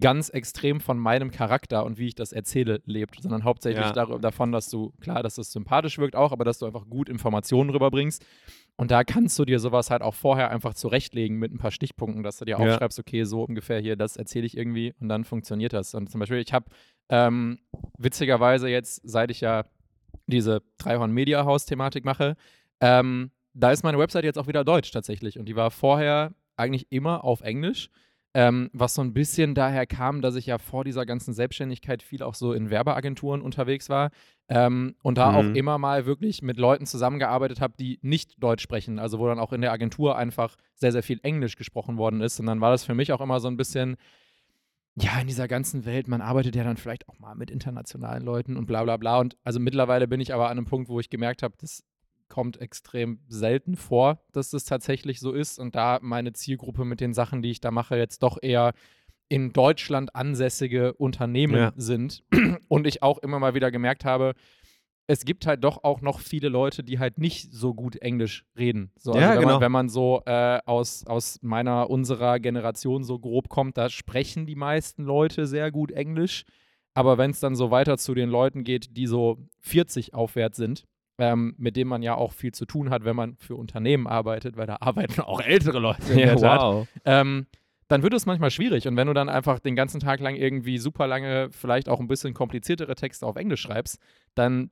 ganz extrem von meinem Charakter und wie ich das erzähle lebt, sondern hauptsächlich Ja. dar davon, dass du, klar, dass es sympathisch wirkt auch, aber dass du einfach gut Informationen rüberbringst. Und da kannst du dir sowas halt auch vorher einfach zurechtlegen mit ein paar Stichpunkten, dass du dir Ja. aufschreibst, okay, so ungefähr hier, das erzähle ich irgendwie und dann funktioniert das. Und zum Beispiel, ich habe ähm, witzigerweise jetzt, seit ich ja diese Dreihorn Media House Thematik mache, ähm, da ist meine Website jetzt auch wieder deutsch tatsächlich. Und die war vorher eigentlich immer auf Englisch. Ähm, was so ein bisschen daher kam, dass ich ja vor dieser ganzen Selbstständigkeit viel auch so in Werbeagenturen unterwegs war ähm, und da Mhm. auch immer mal wirklich mit Leuten zusammengearbeitet habe, die nicht Deutsch sprechen. Also wo dann auch in der Agentur einfach sehr, sehr viel Englisch gesprochen worden ist. Und dann war das für mich auch immer so ein bisschen, ja, in dieser ganzen Welt, man arbeitet ja dann vielleicht auch mal mit internationalen Leuten und bla bla bla. Und also mittlerweile bin ich aber an einem Punkt, wo ich gemerkt habe, das kommt extrem selten vor, dass das tatsächlich so ist. Und da meine Zielgruppe mit den Sachen, die ich da mache, jetzt doch eher in Deutschland ansässige Unternehmen Ja. sind. Und ich auch immer mal wieder gemerkt habe, es gibt halt doch auch noch viele Leute, die halt nicht so gut Englisch reden. So, also Ja, wenn, genau. man, wenn man so äh, aus, aus meiner, unserer Generation so grob kommt, da sprechen die meisten Leute sehr gut Englisch. Aber wenn es dann so weiter zu den Leuten geht, die so 40 aufwärts sind, ähm, mit denen man ja auch viel zu tun hat, wenn man für Unternehmen arbeitet, weil da arbeiten auch ältere Leute. in der Tat wow. ähm, dann wird es manchmal schwierig. Und wenn du dann einfach den ganzen Tag lang irgendwie super lange, vielleicht auch ein bisschen kompliziertere Texte auf Englisch schreibst, dann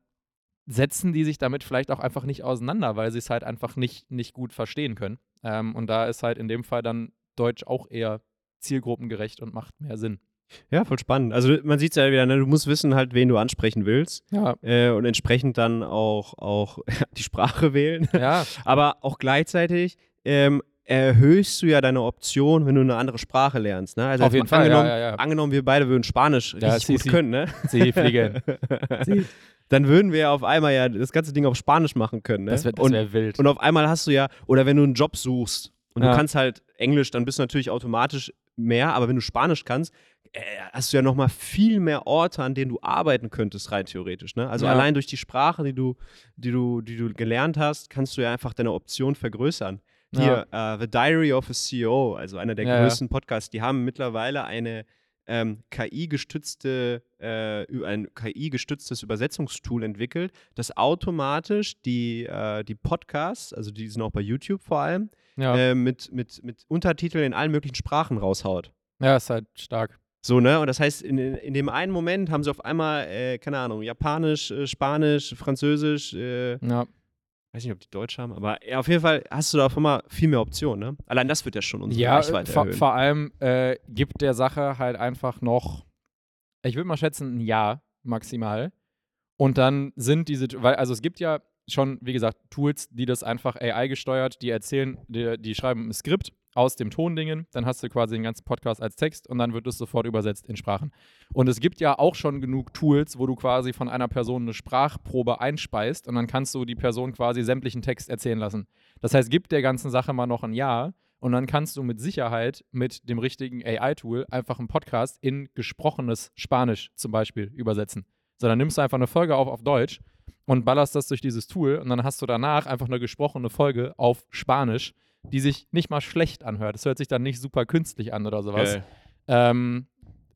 setzen die sich damit vielleicht auch einfach nicht auseinander, weil sie es halt einfach nicht, nicht gut verstehen können. Ähm, und da ist halt in dem Fall dann Deutsch auch eher zielgruppengerecht und macht mehr Sinn. Ja, voll spannend. Also man sieht es ja wieder, ne? du musst wissen halt, wen du ansprechen willst Ja, äh, und entsprechend dann auch, auch die Sprache wählen. ja, Aber auch gleichzeitig ähm, erhöhst du ja deine Option, wenn du eine andere Sprache lernst. Ne? Also Auf jeden Fall, ja, angenommen, ja, ja. angenommen, wir beide würden Spanisch Ja, richtig si, gut können, ne? sie fliegen. Sie. dann würden wir ja auf einmal ja das ganze Ding auf Spanisch machen können. Ne? Das wäre wär wild. und auf einmal hast du ja, oder wenn du einen Job suchst und Ja. du kannst halt Englisch, dann bist du natürlich automatisch mehr, aber wenn du Spanisch kannst, hast du ja nochmal viel mehr Orte, an denen du arbeiten könntest, rein theoretisch. Ne? Also Ja. allein durch die Sprache, die du, die, du, die du gelernt hast, kannst du ja einfach deine Option vergrößern. Hier, äh, The Diary of a CEO, also einer der Ja, ja. größten Podcasts, die haben mittlerweile eine ähm, KI-gestützte, äh, ein KI-gestütztes Übersetzungstool entwickelt, das automatisch die, äh, die Podcasts, also die sind auch bei YouTube vor allem, ja. äh, mit, mit, mit Untertiteln in allen möglichen Sprachen raushaut. ja, ist halt stark. So, ne? Und das heißt, in, in dem einen Moment haben sie auf einmal, äh, keine Ahnung, Japanisch, äh, Spanisch, Französisch, äh, Ja. weiß nicht, ob die Deutsch haben, aber ja, auf jeden Fall hast du da auf einmal viel mehr Optionen, ne? Allein das wird ja schon unsere Ja, Reichweite vor, erhöhen. vor allem äh, gibt der Sache halt einfach noch, ich würde mal schätzen, ein Jahr maximal. Und dann sind diese, weil, also es gibt ja schon, wie gesagt, Tools, die das einfach AI gesteuert, die erzählen, die, die schreiben ein Skript aus dem Tondingen, dann hast du quasi den ganzen Podcast als Text und dann wird es sofort übersetzt in Sprachen. Und es gibt ja auch schon genug Tools, wo du quasi von einer Person eine Sprachprobe einspeist und dann kannst du die Person quasi sämtlichen Text erzählen lassen. Das heißt, gib der ganzen Sache mal noch ein Jahr und dann kannst du mit Sicherheit mit dem richtigen AI-Tool einfach einen Podcast in gesprochenes Spanisch zum Beispiel übersetzen. So, dann nimmst du einfach eine Folge auf auf Deutsch und ballerst das durch dieses Tool und dann hast du danach einfach eine gesprochene Folge auf Spanisch, die sich nicht mal schlecht anhört. Das hört sich dann nicht super künstlich an oder sowas. Ähm,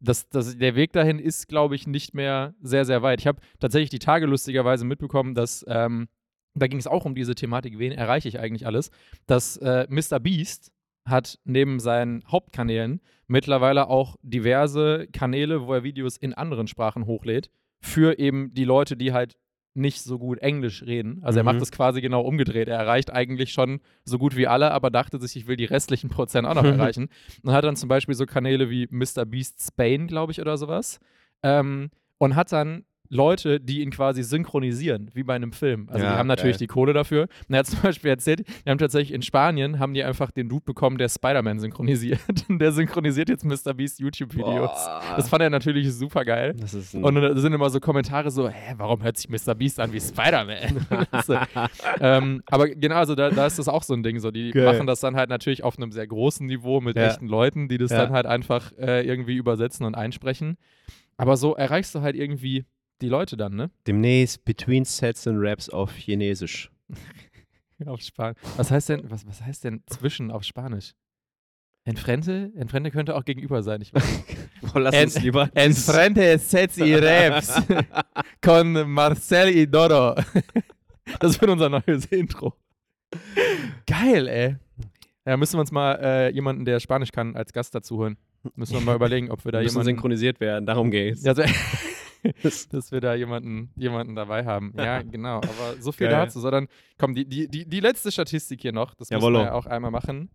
das, das, der Weg dahin ist, glaube ich, nicht mehr sehr, sehr weit. Ich habe tatsächlich die Tage lustigerweise mitbekommen, dass, ähm, da ging es auch um diese Thematik, wen erreiche ich eigentlich alles, dass äh, Mr. Beast hat neben seinen Hauptkanälen mittlerweile auch diverse Kanäle, wo er Videos in anderen Sprachen hochlädt, für eben die Leute, die halt nicht so gut Englisch reden. Also er Mhm. macht das quasi genau umgedreht. Er erreicht eigentlich schon so gut wie alle, aber dachte sich, ich will die restlichen Prozent auch noch erreichen. Und hat dann zum Beispiel so Kanäle wie Mr. Beast Spain, glaube ich, oder sowas. Ähm, und hat dann Leute, die ihn quasi synchronisieren, wie bei einem Film. Also Ja, die haben natürlich geil. die Kohle dafür. Und er hat zum Beispiel erzählt, die haben tatsächlich in Spanien, haben die einfach den Dude bekommen, der Spider-Man synchronisiert. Und der synchronisiert jetzt Mr. Beast YouTube-Videos. Das fand er natürlich super geil. Und da sind immer so Kommentare so, hä, warum hört sich Mr. Beast an wie Spider-Man? ähm, aber genau, also da, da ist das auch so ein Ding. So, die Geil. machen das dann halt natürlich auf einem sehr großen Niveau mit Ja. echten Leuten, die das Ja. dann halt einfach äh, irgendwie übersetzen und einsprechen. Aber so erreichst du halt irgendwie die Leute dann, ne? demnächst Between Sets and Raps auf Chinesisch. Auf Spanisch. Was heißt denn, was, was heißt denn zwischen auf Spanisch? Enfrente? Enfrente könnte auch gegenüber sein. Ich weiß. Boah, lass En- uns lieber. Enfrente sets y reps. Con Marcel y Doro. Das wird unser neues Intro. Geil, ey. Ja, müssen wir uns mal äh, jemanden, der Spanisch kann, als Gast dazu holen. Müssen wir mal überlegen, ob wir da müssen jemanden. synchronisiert werden, darum geht's. Ja, so, dass wir da jemanden, jemanden dabei haben. Ja, genau. Aber so viel Geil. dazu. Sondern, komm, die, die, die, die letzte Statistik hier noch, das müssen Jawollo. wir ja auch einmal machen.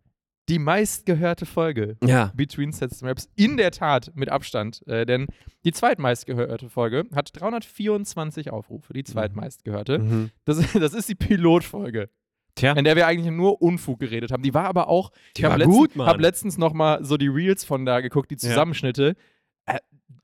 Die meistgehörte Folge Ja. Between Sets and Raps in der Tat mit Abstand. Äh, denn die zweitmeistgehörte Folge hat 324 Aufrufe, die zweitmeistgehörte. Mhm. Das, das ist die Pilotfolge, Tja, in der wir eigentlich nur Unfug geredet haben. Die war aber auch, die ich habe letztens, hab letztens noch mal so die Reels von da geguckt, die Ja. Zusammenschnitte. Äh,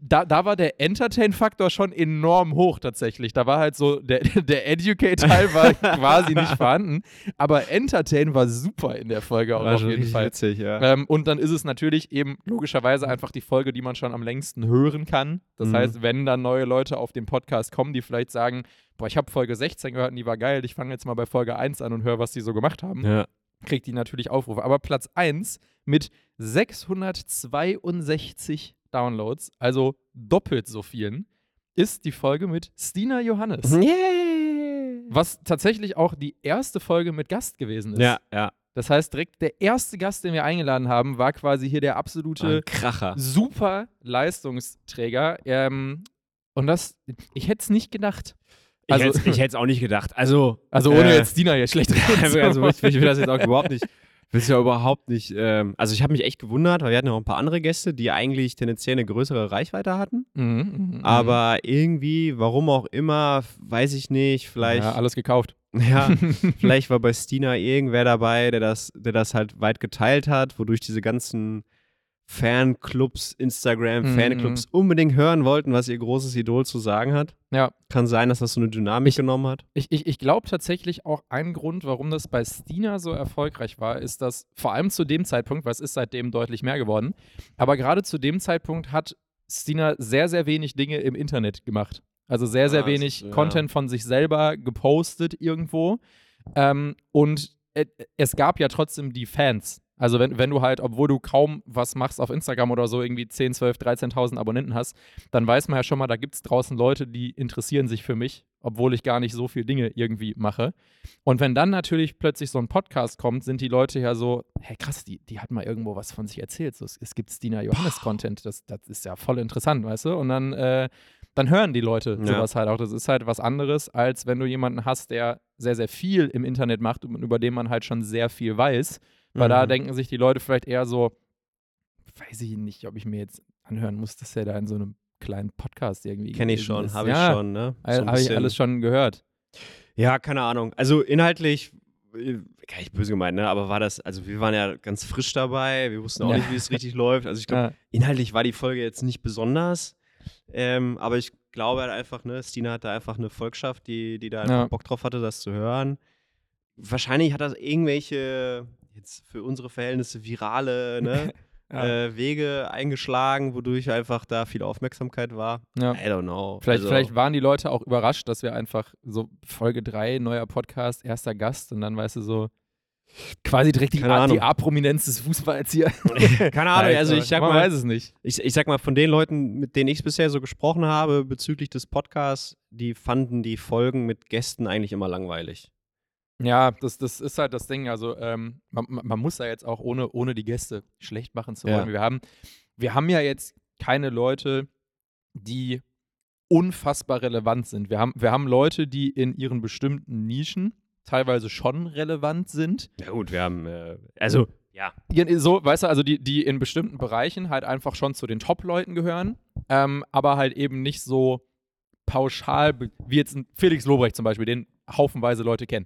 da, da war der Entertain-Faktor schon enorm hoch tatsächlich. Da war halt so, der, der Educate-Teil war quasi nicht vorhanden, aber Entertain war super in der Folge auch war auf jeden Fall. witzig, ja. Ähm, und dann ist es natürlich eben logischerweise einfach die Folge, die man schon am längsten hören kann. Das Mhm. heißt, wenn dann neue Leute auf den Podcast kommen, die vielleicht sagen, boah, ich habe Folge 16 gehört und die war geil, ich fange jetzt mal bei Folge 1 an und höre, was die so gemacht haben, ja. kriegt die natürlich Aufrufe. Aber Platz 1 mit 662 Downloads, also doppelt so vielen, ist die Folge mit Stina Johannes. Yay! Was tatsächlich auch die erste Folge mit Gast gewesen ist. Ja, ja. Das heißt, direkt der erste Gast, den wir eingeladen haben, war quasi hier der absolute Kracher. super Leistungsträger. Ähm, und das, ich hätte es nicht gedacht. Ich Also- hätte es auch nicht gedacht. Also, Also ohne äh, jetzt Dina jetzt schlecht reden also wollen. ich, ich will das jetzt auch überhaupt nicht. Das ist ja überhaupt nicht. Ähm, also ich habe mich echt gewundert, weil wir hatten ja auch ein paar andere Gäste, die eigentlich tendenziell eine größere Reichweite hatten. Mhm, mhm, mhm. Aber irgendwie, warum auch immer, weiß ich nicht. Vielleicht, ja, alles gekauft. ja, vielleicht war bei Stina irgendwer dabei, der das, der das halt weit geteilt hat, wodurch diese ganzen Fanclubs, Instagram, Mhm. Fanclubs unbedingt hören wollten, was ihr großes Idol zu sagen hat. Ja. Kann sein, dass das so eine Dynamik Ich- genommen hat. Ich, ich, ich glaube tatsächlich auch ein Grund, warum das bei Stina so erfolgreich war, ist, dass vor allem zu dem Zeitpunkt, weil es ist seitdem deutlich mehr geworden, aber gerade zu dem Zeitpunkt hat Stina sehr, sehr wenig Dinge im Internet gemacht. Also sehr, sehr Ah, wenig ja. Content von sich selber gepostet irgendwo. Ähm, und äh, es gab ja trotzdem die Fans. Also wenn, wenn du halt, obwohl du kaum was machst auf Instagram oder so, irgendwie 10, 12, 13.000 Abonnenten hast, dann weiß man ja schon mal, da gibt es draußen Leute, die interessieren sich für mich, obwohl ich gar nicht so viele Dinge irgendwie mache. Und wenn dann natürlich plötzlich so ein Podcast kommt, sind die Leute ja so, hey krass, die, die hat mal irgendwo was von sich erzählt. So, es, es gibt Stina Johannes-Content, das, das ist ja voll interessant, weißt du? Und dann, äh, dann hören die Leute Ja. sowas halt auch. Das ist halt was anderes, als wenn du jemanden hast, der sehr, sehr viel im Internet macht und über den man halt schon sehr viel weiß. Weil da Mhm. denken sich die Leute vielleicht eher so, weiß ich nicht, ob ich mir jetzt anhören muss, dass der da in so einem kleinen Podcast irgendwie Kenne ich schon, habe ich ja, schon, ne? So Habe ich alles schon gehört. Ja, keine Ahnung. Also inhaltlich, äh, gar nicht böse gemeint, ne? Aber war das, also wir waren ja ganz frisch dabei, wir wussten auch Ja. nicht, wie es richtig läuft. Also ich glaube, Ja. inhaltlich war die Folge jetzt nicht besonders. Ähm, aber ich glaube halt einfach, ne, Stina hatte einfach eine Volkschaft, die, die da einfach. Bock drauf hatte, das zu hören. Wahrscheinlich hat das irgendwelche, jetzt für unsere Verhältnisse, virale ne, Ja. äh, Wege eingeschlagen, wodurch einfach da viel Aufmerksamkeit war. Ja. I don't know. Vielleicht, also, vielleicht waren die Leute auch überrascht, dass wir einfach so Folge 3, neuer Podcast, erster Gast und dann weißt du so quasi direkt die, A, die. A-Prominenz des Fußballs hier. keine Ahnung, also ich sag Man mal, weiß es nicht. ich, ich sag mal, von den Leuten, mit denen ich bisher so gesprochen habe bezüglich des Podcasts, die fanden die Folgen mit Gästen eigentlich immer langweilig. Ja, das, das ist halt das Ding. Also ähm, man, man muss da jetzt auch ohne, ohne die Gäste schlecht machen zu Ja. wollen. Wir, haben, wir haben ja jetzt keine Leute, die unfassbar relevant sind. Wir haben, wir haben Leute, die in ihren bestimmten Nischen teilweise schon relevant sind. Ja gut, wir haben, äh, also, ja. So, weißt du, also die, die in bestimmten Bereichen halt einfach schon zu den Top-Leuten gehören, ähm, aber halt eben nicht so pauschal, wie jetzt ein Felix Lobrecht zum Beispiel, den haufenweise Leute kennen.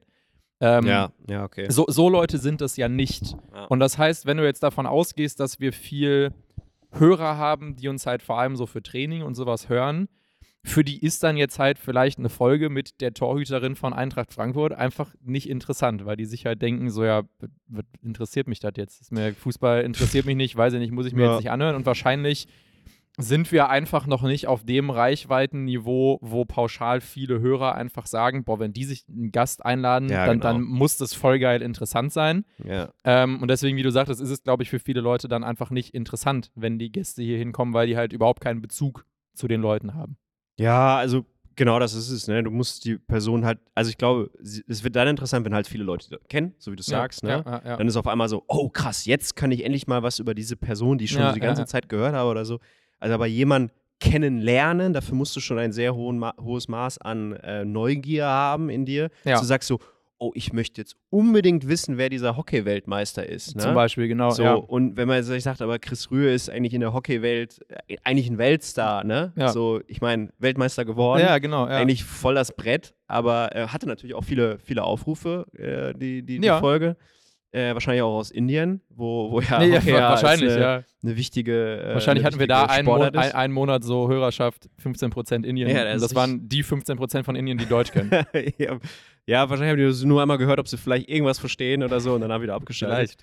Ähm, ja, ja, okay. So, so Leute sind es ja nicht. Ja. Und das heißt, wenn du jetzt davon ausgehst, dass wir viel Hörer haben, die uns halt vor allem so für Training und sowas hören, für die ist dann jetzt halt vielleicht eine Folge mit der Torhüterin von Eintracht Frankfurt einfach nicht interessant, weil die sich halt denken, so ja, interessiert mich das jetzt? Ist mir Fußball interessiert mich nicht, weiß ich nicht, muss ich mir Ja. jetzt nicht anhören und wahrscheinlich sind wir einfach noch nicht auf dem Reichweitenniveau, wo pauschal viele Hörer einfach sagen, boah, wenn die sich einen Gast einladen, Ja, dann, genau. dann muss das voll geil interessant sein. ja. Ähm, und deswegen, wie du sagtest, ist es, glaube ich, für viele Leute dann einfach nicht interessant, wenn die Gäste hier hinkommen, weil die halt überhaupt keinen Bezug zu den Leuten haben. Ja, also genau das ist es, ne? Du musst die Person halt, also ich glaube, es wird dann interessant, wenn halt viele Leute kennen, so wie du sagst, ne? Ja, ja, ja. Dann ist auf einmal so, oh krass, jetzt kann ich endlich mal was über diese Person, die ich schon Ja, die ganze ja, ja. Zeit gehört habe oder so. Also aber jemanden kennenlernen, dafür musst du schon ein sehr Ma hohes Maß an äh, Neugier haben in dir. Ja. Du sagst so, oh, ich möchte jetzt unbedingt wissen, wer dieser Hockey-Weltmeister ist. Ne? Zum Beispiel, genau. So, ja. und wenn man sich sagt, aber Chris Rühe ist eigentlich in der Hockeywelt äh, eigentlich ein Weltstar, ne? Ja. So, ich meine, Weltmeister geworden. ja, genau. Ja. Eigentlich voll das Brett, aber äh, hatte natürlich auch viele, viele Aufrufe, äh, die, die, die Ja. Äh, wahrscheinlich auch aus Indien, wo, wo ja, nee, ja, wahrscheinlich, als, äh, ja. eine wichtige. Äh, Wahrscheinlich eine hatten wir da wichtige einen, Mon ein, einen Monat so Hörerschaft, 15% Indien. Ja, das waren die 15% von Indien, die Deutsch können. ja, ja, wahrscheinlich haben die nur einmal gehört, ob sie vielleicht irgendwas verstehen oder so und dann haben wieder abgeschaltet.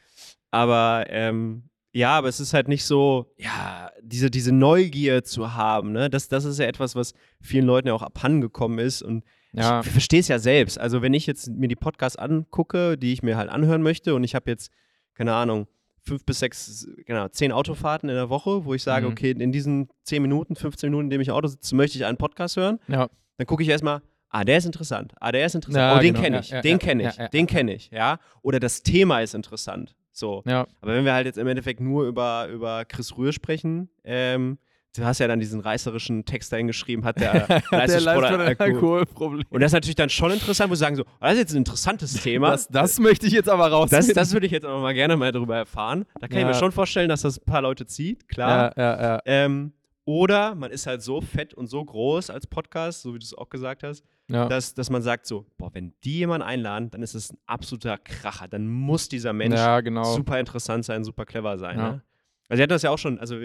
Aber ähm, ja, aber es ist halt nicht so, ja, diese, diese Neugier zu haben, ne? Das, das ist ja etwas, was vielen Leuten ja auch abhandengekommen ist. Und Ja. ich verstehe es ja selbst. Also, wenn ich jetzt mir die Podcasts angucke, die ich mir halt anhören möchte, und ich habe jetzt, keine Ahnung, fünf bis sechs, genau, zehn Autofahrten in der Woche, wo ich sage, Mhm. okay, in diesen zehn Minuten, 15 Minuten, in dem ich im Auto sitze, möchte ich einen Podcast hören, ja. dann gucke ich erstmal, ah, der ist interessant, ah, der ist interessant, Ja, oh, den genau, kenne ich, ja, den kenne ich, den kenne ich, ja. Oder das Thema ist interessant. So. ja. Aber wenn wir halt jetzt im Endeffekt nur über, über Chris Rühr sprechen, ähm, du hast ja dann diesen reißerischen Text dahin geschrieben, hat der Der Leistungssport Leistungssport Alkohol. Alkoholproblem. Und das ist natürlich dann schon interessant, wo sie sagen so, oh, das ist jetzt ein interessantes Thema. Das, das möchte ich jetzt aber raus. das, das würde ich jetzt aber mal gerne mal darüber erfahren. Da kann ich Ja. mir schon vorstellen, dass das ein paar Leute zieht, klar. ja, ja, ja. Ähm, oder man ist halt so fett und so groß als Podcast, so wie du es auch gesagt hast, ja. dass, dass man sagt so, boah, wenn die jemanden einladen, dann ist es ein absoluter Kracher. Dann muss dieser Mensch ja, genau. super interessant sein, super clever sein. Ja. Ne? Also sie hatten das ja auch schon, also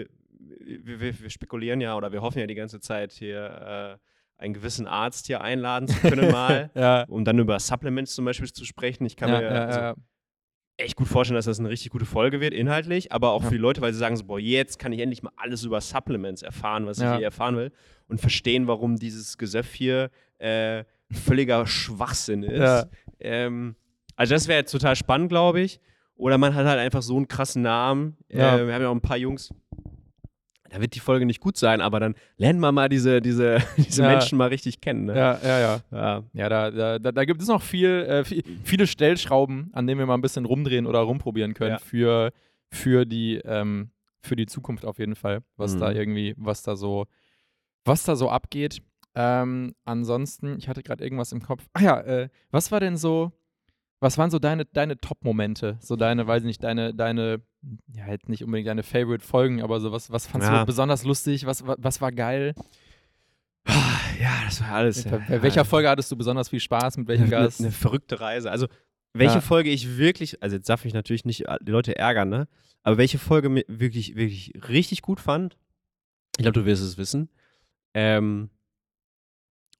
wir, wir, wir, spekulieren ja oder wir hoffen ja die ganze Zeit hier äh, einen gewissen Arzt hier einladen zu können mal, Ja, um dann über Supplements zum Beispiel zu sprechen. Ich kann ja, mir ja, also echt gut vorstellen, dass das eine richtig gute Folge wird, inhaltlich, aber auch für die Leute, weil sie sagen so, boah, jetzt kann ich endlich mal alles über Supplements erfahren, was ich hier erfahren will und verstehen, warum dieses Gesöff hier äh, völliger Schwachsinn ist. Ähm, also das wäre jetzt total spannend, glaube ich. Oder man hat halt einfach so einen krassen Namen. Ja. Äh, wir haben ja auch ein paar Jungs. Da wird die Folge nicht gut sein, aber dann lernen wir mal diese, diese, diese Ja. Menschen mal richtig kennen. Ne? Ja, ja, ja. Ja. Ja, da, da, da, gibt es noch viel, äh, viel, viele Stellschrauben, an denen wir mal ein bisschen rumdrehen oder rumprobieren können Ja. für, für, die, ähm, für die Zukunft auf jeden Fall, was Mhm. da irgendwie, was da so, was da so abgeht. Ähm, ansonsten, ich hatte gerade irgendwas im Kopf. Ah ja, äh, was war denn so, was waren so deine, deine Top-Momente? So deine, weiß nicht, deine, deine, ja, halt nicht unbedingt deine Favorite-Folgen, aber so was, was fandst Ja. du besonders lustig? Was, was, was war geil? ja, das war alles. Bei, ja, bei welcher Folge hattest du besonders viel Spaß? Mit welchem eine, Gast? eine verrückte Reise. Also, welche Ja. Folge ich wirklich, also jetzt darf ich natürlich nicht die Leute ärgern, ne? Aber welche Folge wirklich, wirklich richtig gut fand, ich glaube, du wirst es wissen, ähm,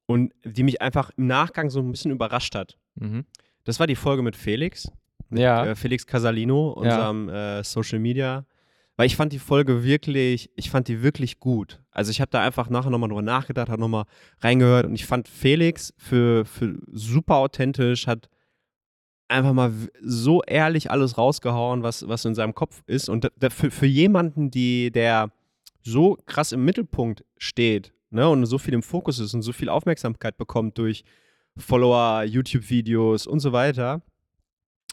und die mich einfach im Nachgang so ein bisschen überrascht hat. Mhm. Das war die Folge mit Felix, Ja. äh, Felix Casalino, unserem äh, Social Media. Weil ich fand die Folge wirklich, ich fand die wirklich gut. Also ich habe da einfach nachher nochmal drüber nachgedacht, habe nochmal reingehört und ich fand Felix für, für super authentisch, hat einfach mal so ehrlich alles rausgehauen, was, was in seinem Kopf ist. Und für, für jemanden, die, der so krass im Mittelpunkt steht ne, und so viel im Fokus ist und so viel Aufmerksamkeit bekommt durch Follower, YouTube-Videos und so weiter,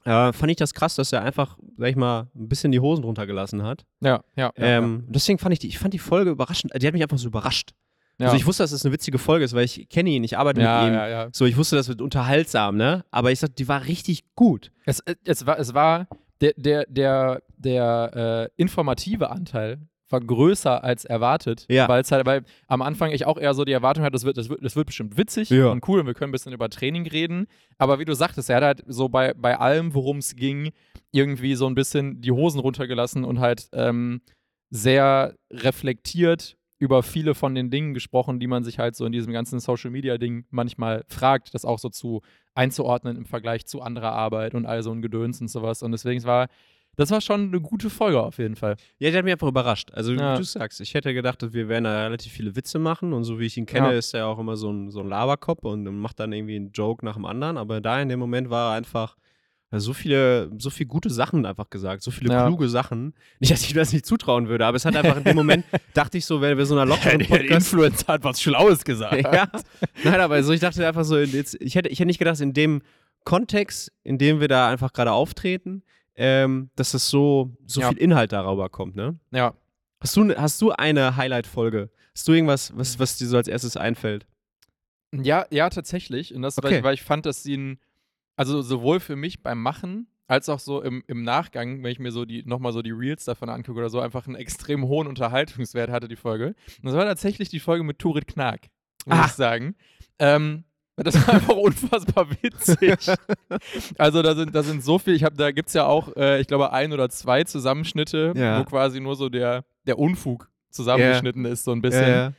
äh, fand ich das krass, dass er einfach, sag ich mal, ein bisschen die Hosen runtergelassen hat. Ja, ja. ja, ähm, Deswegen fand ich die, ich fand die Folge überraschend, die hat mich einfach so überrascht. Ja. Also ich wusste, dass es eine witzige Folge ist, weil ich kenne ihn, ich arbeite ja, mit ihm. ja, ja. So, ich wusste, das wird unterhaltsam, ne? Aber ich sag, die war richtig gut. Es, äh, es war, es war der, der, der, der äh, informative Anteil war größer als erwartet, Ja. weil es halt, weil am Anfang ich auch eher so die Erwartung hatte, das wird, das wird, das wird bestimmt witzig Ja. und cool und wir können ein bisschen über Training reden. Aber wie du sagtest, er hat halt so bei, bei allem, worum es ging, irgendwie so ein bisschen die Hosen runtergelassen und halt ähm, sehr reflektiert über viele von den Dingen gesprochen, die man sich halt so in diesem ganzen Social Media Ding manchmal fragt, das auch so zu einzuordnen im Vergleich zu anderer Arbeit und all so ein Gedöns und sowas. Und deswegen es war das war schon eine gute Folge auf jeden Fall. Ja, der hat mich einfach überrascht. Also, Ja. wie du sagst, ich hätte gedacht, dass wir werden da relativ viele Witze machen und so wie ich ihn kenne, Ja. ist er auch immer so ein, so ein Laberkopf und macht dann irgendwie einen Joke nach dem anderen. Aber da in dem Moment war er einfach so viele, so viele gute Sachen einfach gesagt, so viele Ja. kluge Sachen. Nicht, dass ich mir das nicht zutrauen würde, aber es hat einfach in dem Moment, dachte ich so, wenn wir so einer lockeren Podcast Influencer hat was Schlaues gesagt. ja. Nein, aber so, ich dachte einfach so, jetzt, ich, hätte, ich hätte nicht gedacht, in dem Kontext, in dem wir da einfach gerade auftreten, ähm, dass das so, so Ja. viel Inhalt darüber kommt, ne? ja. Hast du, hast du eine Highlight-Folge? Hast du irgendwas, was, was dir so als erstes einfällt? Ja, ja, tatsächlich. Und das, weil, Okay. ich, weil ich fand, dass sie ein, also sowohl für mich beim Machen, als auch so im, im Nachgang, wenn ich mir so die, nochmal so die Reels davon angucke oder so, einfach einen extrem hohen Unterhaltungswert hatte, die Folge. Und das war tatsächlich die Folge mit Turit Knag, muss Ah. ich sagen. Ähm, das war einfach unfassbar witzig. Also da sind, da sind so viel, ich habe, da gibt es ja auch, äh, ich glaube, ein oder zwei Zusammenschnitte, Ja. wo quasi nur so der, der Unfug zusammengeschnitten ist, so ein bisschen.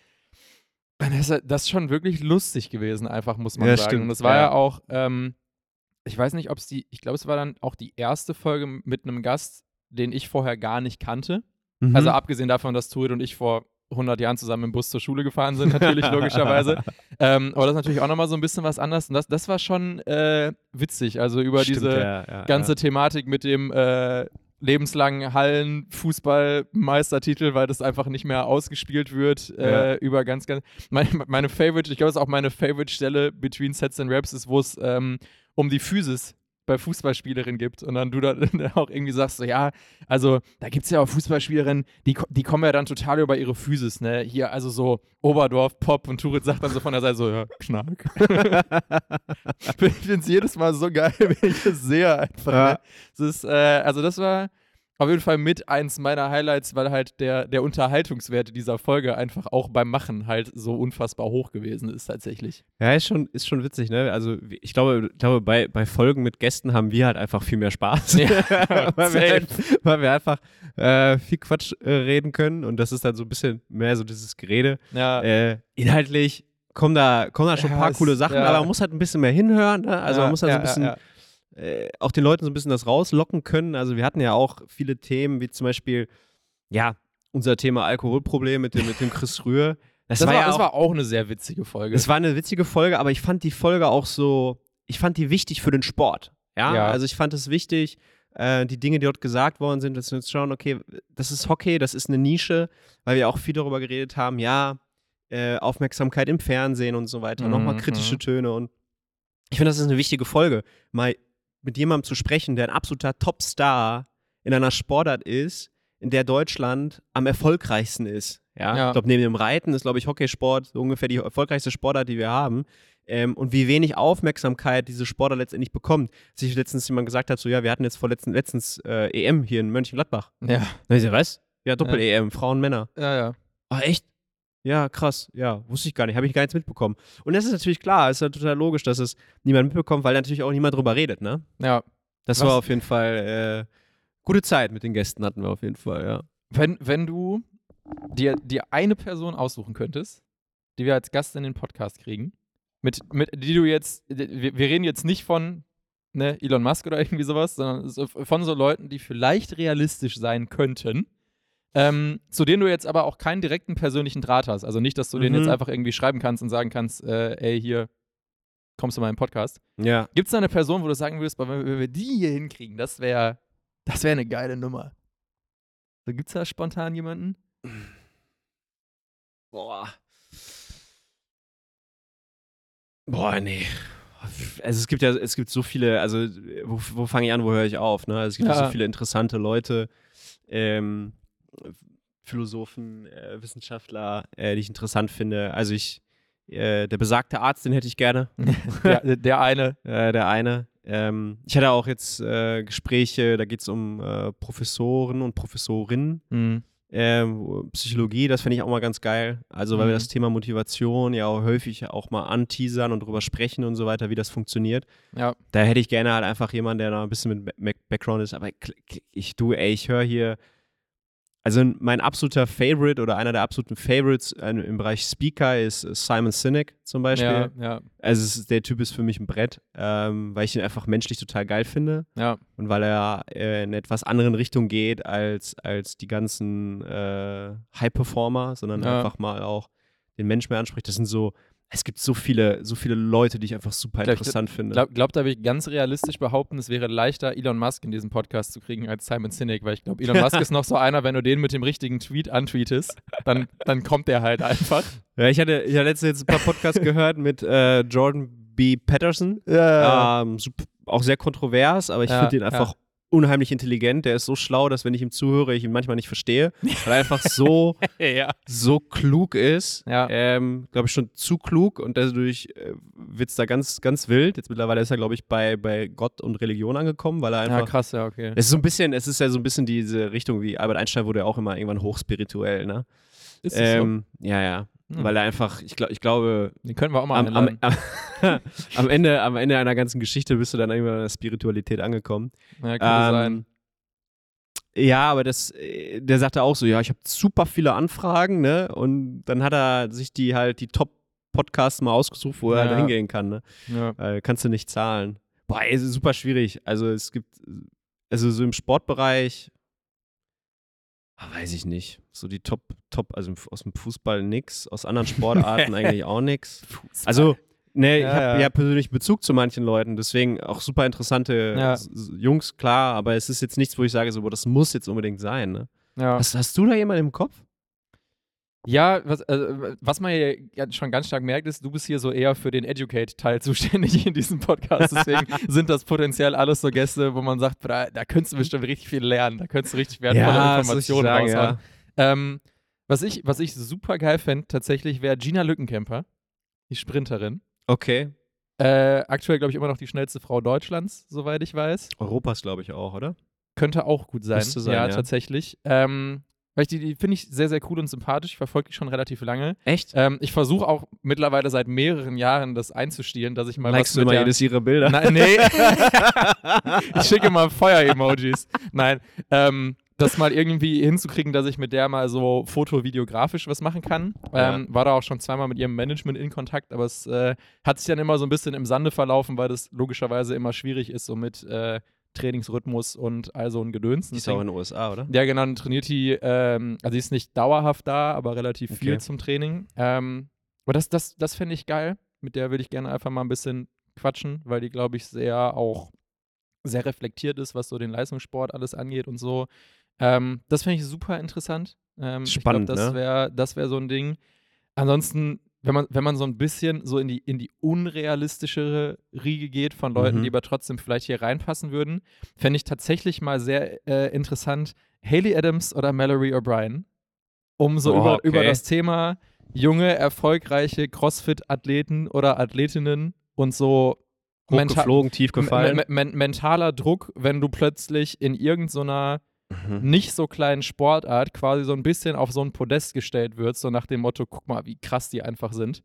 Und Das ist, das ist schon wirklich lustig gewesen, einfach, muss man Ja, sagen. stimmt, Und es war ja. ja, auch, ähm, ich weiß nicht, ob es die, ich glaube, es war dann auch die erste Folge mit einem Gast, den ich vorher gar nicht kannte. Mhm. Also abgesehen davon, dass Turit und ich vor 100 Jahren zusammen im Bus zur Schule gefahren sind, natürlich, logischerweise. Ähm, aber das ist natürlich auch nochmal so ein bisschen was anderes. Und das, das war schon äh, witzig. Also über Stimmt, diese ja, ja, ganze ja. Thematik mit dem äh, lebenslangen Hallen-Fußball-Meistertitel, weil das einfach nicht mehr ausgespielt wird, äh, über ganz, ganz. Meine, meine Favorite, ich glaube, es ist auch meine Favorite-Stelle Between Sets and Raps, ist, wo es ähm, um die Physis bei Fußballspielerinnen gibt und dann du da auch irgendwie sagst, so, ja, also da gibt es ja auch Fußballspielerinnen, die, die kommen ja dann total über ihre Physis, ne? Hier, also so Oberdorf, Pop und Turit sagt dann so von der Seite so, ja, Knack. ich finde es jedes Mal so geil, wenn ich es sehe einfach. Ja. Ne? Das ist, äh, also das war auf jeden Fall mit eins meiner Highlights, weil halt der, der Unterhaltungswert dieser Folge einfach auch beim Machen halt so unfassbar hoch gewesen ist tatsächlich. Ja, ist schon, ist schon witzig, ne? Also ich glaube, ich glaube bei, bei Folgen mit Gästen haben wir halt einfach viel mehr Spaß. Ja, weil, wir halt, weil wir einfach äh, viel Quatsch äh, reden können und das ist dann so ein bisschen mehr so dieses Gerede. Ja, Äh, inhaltlich kommen da, kommen da schon Ja, ein paar es- coole Sachen, ja. aber man muss halt ein bisschen mehr hinhören. Ne? Also ja, man muss da so ja, ein bisschen ja, äh, auch den Leuten so ein bisschen das rauslocken können. Also wir hatten ja auch viele Themen, wie zum Beispiel, ja, unser Thema Alkoholproblem mit dem, mit dem Chris Rühr. Das, Das, war, ja das auch, war auch eine sehr witzige Folge. es war eine witzige Folge, aber ich fand die Folge auch so, ich fand die wichtig für den Sport. Ja, Ja. also ich fand es wichtig, äh, die Dinge, die dort gesagt worden sind, dass wir uns schauen, okay, das ist Hockey, das ist eine Nische, weil wir auch viel darüber geredet haben, ja, äh, Aufmerksamkeit im Fernsehen und so weiter, nochmal Mhm, kritische mhm. Töne und ich finde, das ist eine wichtige Folge, mal mit jemandem zu sprechen, der ein absoluter Topstar in einer Sportart ist, in der Deutschland am erfolgreichsten ist. Ja, Ja. ich glaube, neben dem Reiten ist, glaube ich, Hockeysport so ungefähr die erfolgreichste Sportart, die wir haben. Ähm, und wie wenig Aufmerksamkeit diese Sportart letztendlich bekommt. Als ich letztens jemand gesagt hat, so, ja, wir hatten jetzt vor letzten, letztens äh, EM hier in Mönchengladbach. ja, Na, ich so, was? Ja, Doppel-EM, Frauen, Männer. ja, ja. Ah, echt? Ja, krass. Ja, wusste ich gar nicht. Habe ich gar nichts mitbekommen. Und das ist natürlich klar, ist ja total logisch, dass es niemand mitbekommt, weil natürlich auch niemand drüber redet, ne? ja. Das Was- war auf jeden Fall äh, gute Zeit mit den Gästen hatten wir auf jeden Fall, ja. Wenn, wenn du dir, dir eine Person aussuchen könntest, die wir als Gast in den Podcast kriegen, mit, mit die du jetzt, wir, wir reden jetzt nicht von ne, Elon Musk oder irgendwie sowas, sondern so von so Leuten, die vielleicht realistisch sein könnten, ähm, zu denen du jetzt aber auch keinen direkten persönlichen Draht hast. Also nicht, dass du denen Mhm. jetzt einfach irgendwie schreiben kannst und sagen kannst, äh, ey, hier, kommst du mal im Podcast. Ja. Gibt es da eine Person, wo du sagen würdest, wenn wir, die hier hinkriegen, das wäre das wär eine geile Nummer. So, Gibt es da spontan jemanden? Boah. Boah, nee. Also es gibt ja, es gibt so viele, also wo, wo fange ich an, wo höre ich auf, ne? Also es gibt. Ja. so viele interessante Leute. Ähm, Philosophen, äh, Wissenschaftler, äh, die ich interessant finde. Also ich, äh, der besagte Arzt, den hätte ich gerne. der, der eine. Äh, der eine. Ähm, ich hatte auch jetzt äh, Gespräche, da geht es um äh, Professoren und Professorinnen. Mhm. Ähm, Psychologie, das fände ich auch mal ganz geil. Also, weil wir Mhm. das Thema Motivation ja auch häufig auch mal anteasern und drüber sprechen und so weiter, wie das funktioniert. Ja. Da hätte ich gerne halt einfach jemanden, der da ein bisschen mit Back- Background ist. Aber ich, ich du, ey, ich höre hier. Also mein absoluter Favorite oder einer der absoluten Favorites äh, im Bereich Speaker ist äh, Simon Sinek zum Beispiel. Ja, ja, Also der Typ ist für mich ein Brett, ähm, weil ich ihn einfach menschlich total geil finde ja. und weil er äh, in etwas anderen Richtung geht als, als die ganzen äh, High-Performer, sondern einfach mal auch den Menschen mehr anspricht. Das sind so, es gibt so viele, so viele Leute, die ich einfach super Glaub ich- interessant finde. Glaub, glaub, da würde ich ganz realistisch behaupten, es wäre leichter, Elon Musk in diesem Podcast zu kriegen als Simon Sinek, weil ich glaube, Elon Musk ist noch so einer, wenn du den mit dem richtigen Tweet antweetest, dann, dann kommt der halt einfach. ja, ich hatte, ich hatte letztens jetzt ein paar Podcasts gehört mit äh, Jordan B. Patterson. Ja, Ähm, sup- auch sehr kontrovers, aber ich Ja, finde ihn ja. Unheimlich intelligent. Der ist so schlau, dass wenn ich ihm zuhöre, ich ihn manchmal nicht verstehe, weil er einfach so, ja. so klug ist. Ja. Ähm, glaube ich schon zu klug und dadurch äh, wird es da ganz, ganz wild. Jetzt mittlerweile ist er, glaube ich, bei, bei Gott und Religion angekommen, weil er Ja, einfach. krass, ja, okay. es ist so ein bisschen, es ist ja so ein bisschen diese Richtung, wie Albert Einstein wurde ja auch immer irgendwann hochspirituell, ne? Ist Ähm, Ja, ja. Hm. Weil er einfach, ich, glaub, ich glaube? Den können wir auch mal am, am, am, am, Ende, am Ende einer ganzen Geschichte bist du dann irgendwann an der Spiritualität angekommen. ja, könnte sein. Ähm, ja, aber das, äh, der sagte auch so, ja, ich habe super viele Anfragen, ne? Und dann hat er sich die halt die Top-Podcasts mal ausgesucht, wo er Ja. halt hingehen kann, ne? Ja. Äh, kannst du nicht zahlen. Boah, ey, es ist super schwierig. Also es gibt, also so im Sportbereich, weiß ich nicht. So die Top, Top, also aus dem Fußball nix, aus anderen Sportarten eigentlich auch nix. Also, ne, ich Ja, habe ja. ja persönlich Bezug zu manchen Leuten, deswegen auch super interessante Ja. Jungs, klar, aber es ist jetzt nichts, wo ich sage, so, boah, das muss jetzt unbedingt sein. Ne? ja. Hast, hast du da jemanden im Kopf? Ja, was, also, was man hier ja schon ganz stark merkt, ist, du bist hier so eher für den Educate-Teil zuständig in diesem Podcast. Deswegen sind das potenziell alles so Gäste, wo man sagt, da, da könntest du bestimmt richtig viel lernen, da könntest du richtig wertvolle ich Informationen sagen, raushauen. Ähm, was, ich, was ich super geil fände, tatsächlich, wäre Gina Lückenkämper, die Sprinterin. Okay. Äh, aktuell, glaube ich, immer noch die schnellste Frau Deutschlands, soweit ich weiß. Europas, glaube ich, auch, oder? Könnte auch gut sein. Sein, ja, ja. tatsächlich. Ähm, weil ich die, die finde ich sehr, sehr cool und sympathisch. Ich verfolge die schon relativ lange. Echt? Ähm, ich versuche auch mittlerweile seit mehreren Jahren das einzustielen, dass ich mal Likest was du der... jedes ihrer Bilder? Nein, nee. ich schicke mal Feuer-Emojis. Nein. Ähm, das mal irgendwie hinzukriegen, dass ich mit der mal so foto-videografisch was machen kann. Ähm, War da auch schon zweimal mit ihrem Management in Kontakt, aber es äh, hat sich dann immer so ein bisschen im Sande verlaufen, weil das logischerweise immer schwierig ist, so mit äh, Trainingsrhythmus und all so ein Gedöns. Die ist auch in den USA, oder? Ja, genau, dann trainiert die, ähm, also sie ist nicht dauerhaft da, aber relativ viel Okay. zum Training. Ähm, aber das, das, das fände ich geil. Mit der würde ich gerne einfach mal ein bisschen quatschen, weil die, glaube ich, sehr auch sehr reflektiert ist, was so den Leistungssport alles angeht und so. Ähm, das fände ich super interessant. Ähm, Spannend, ich glaub, das ne? wäre das wär so ein Ding. Ansonsten, wenn man, wenn man so ein bisschen so in die, in die unrealistischere Riege geht von Leuten, Mhm. die aber trotzdem vielleicht hier reinpassen würden, fände ich tatsächlich mal sehr äh, interessant, Haley Adams oder Mallory O'Brien, um so Oh, über, okay. über das Thema junge, erfolgreiche CrossFit-Athleten oder Athletinnen und so Hochgeflogen, tief gefallen. me me mentaler Druck, wenn du plötzlich in irgendeiner Mhm. nicht so kleinen Sportart quasi so ein bisschen auf so ein Podest gestellt wird, so nach dem Motto, guck mal, wie krass die einfach sind.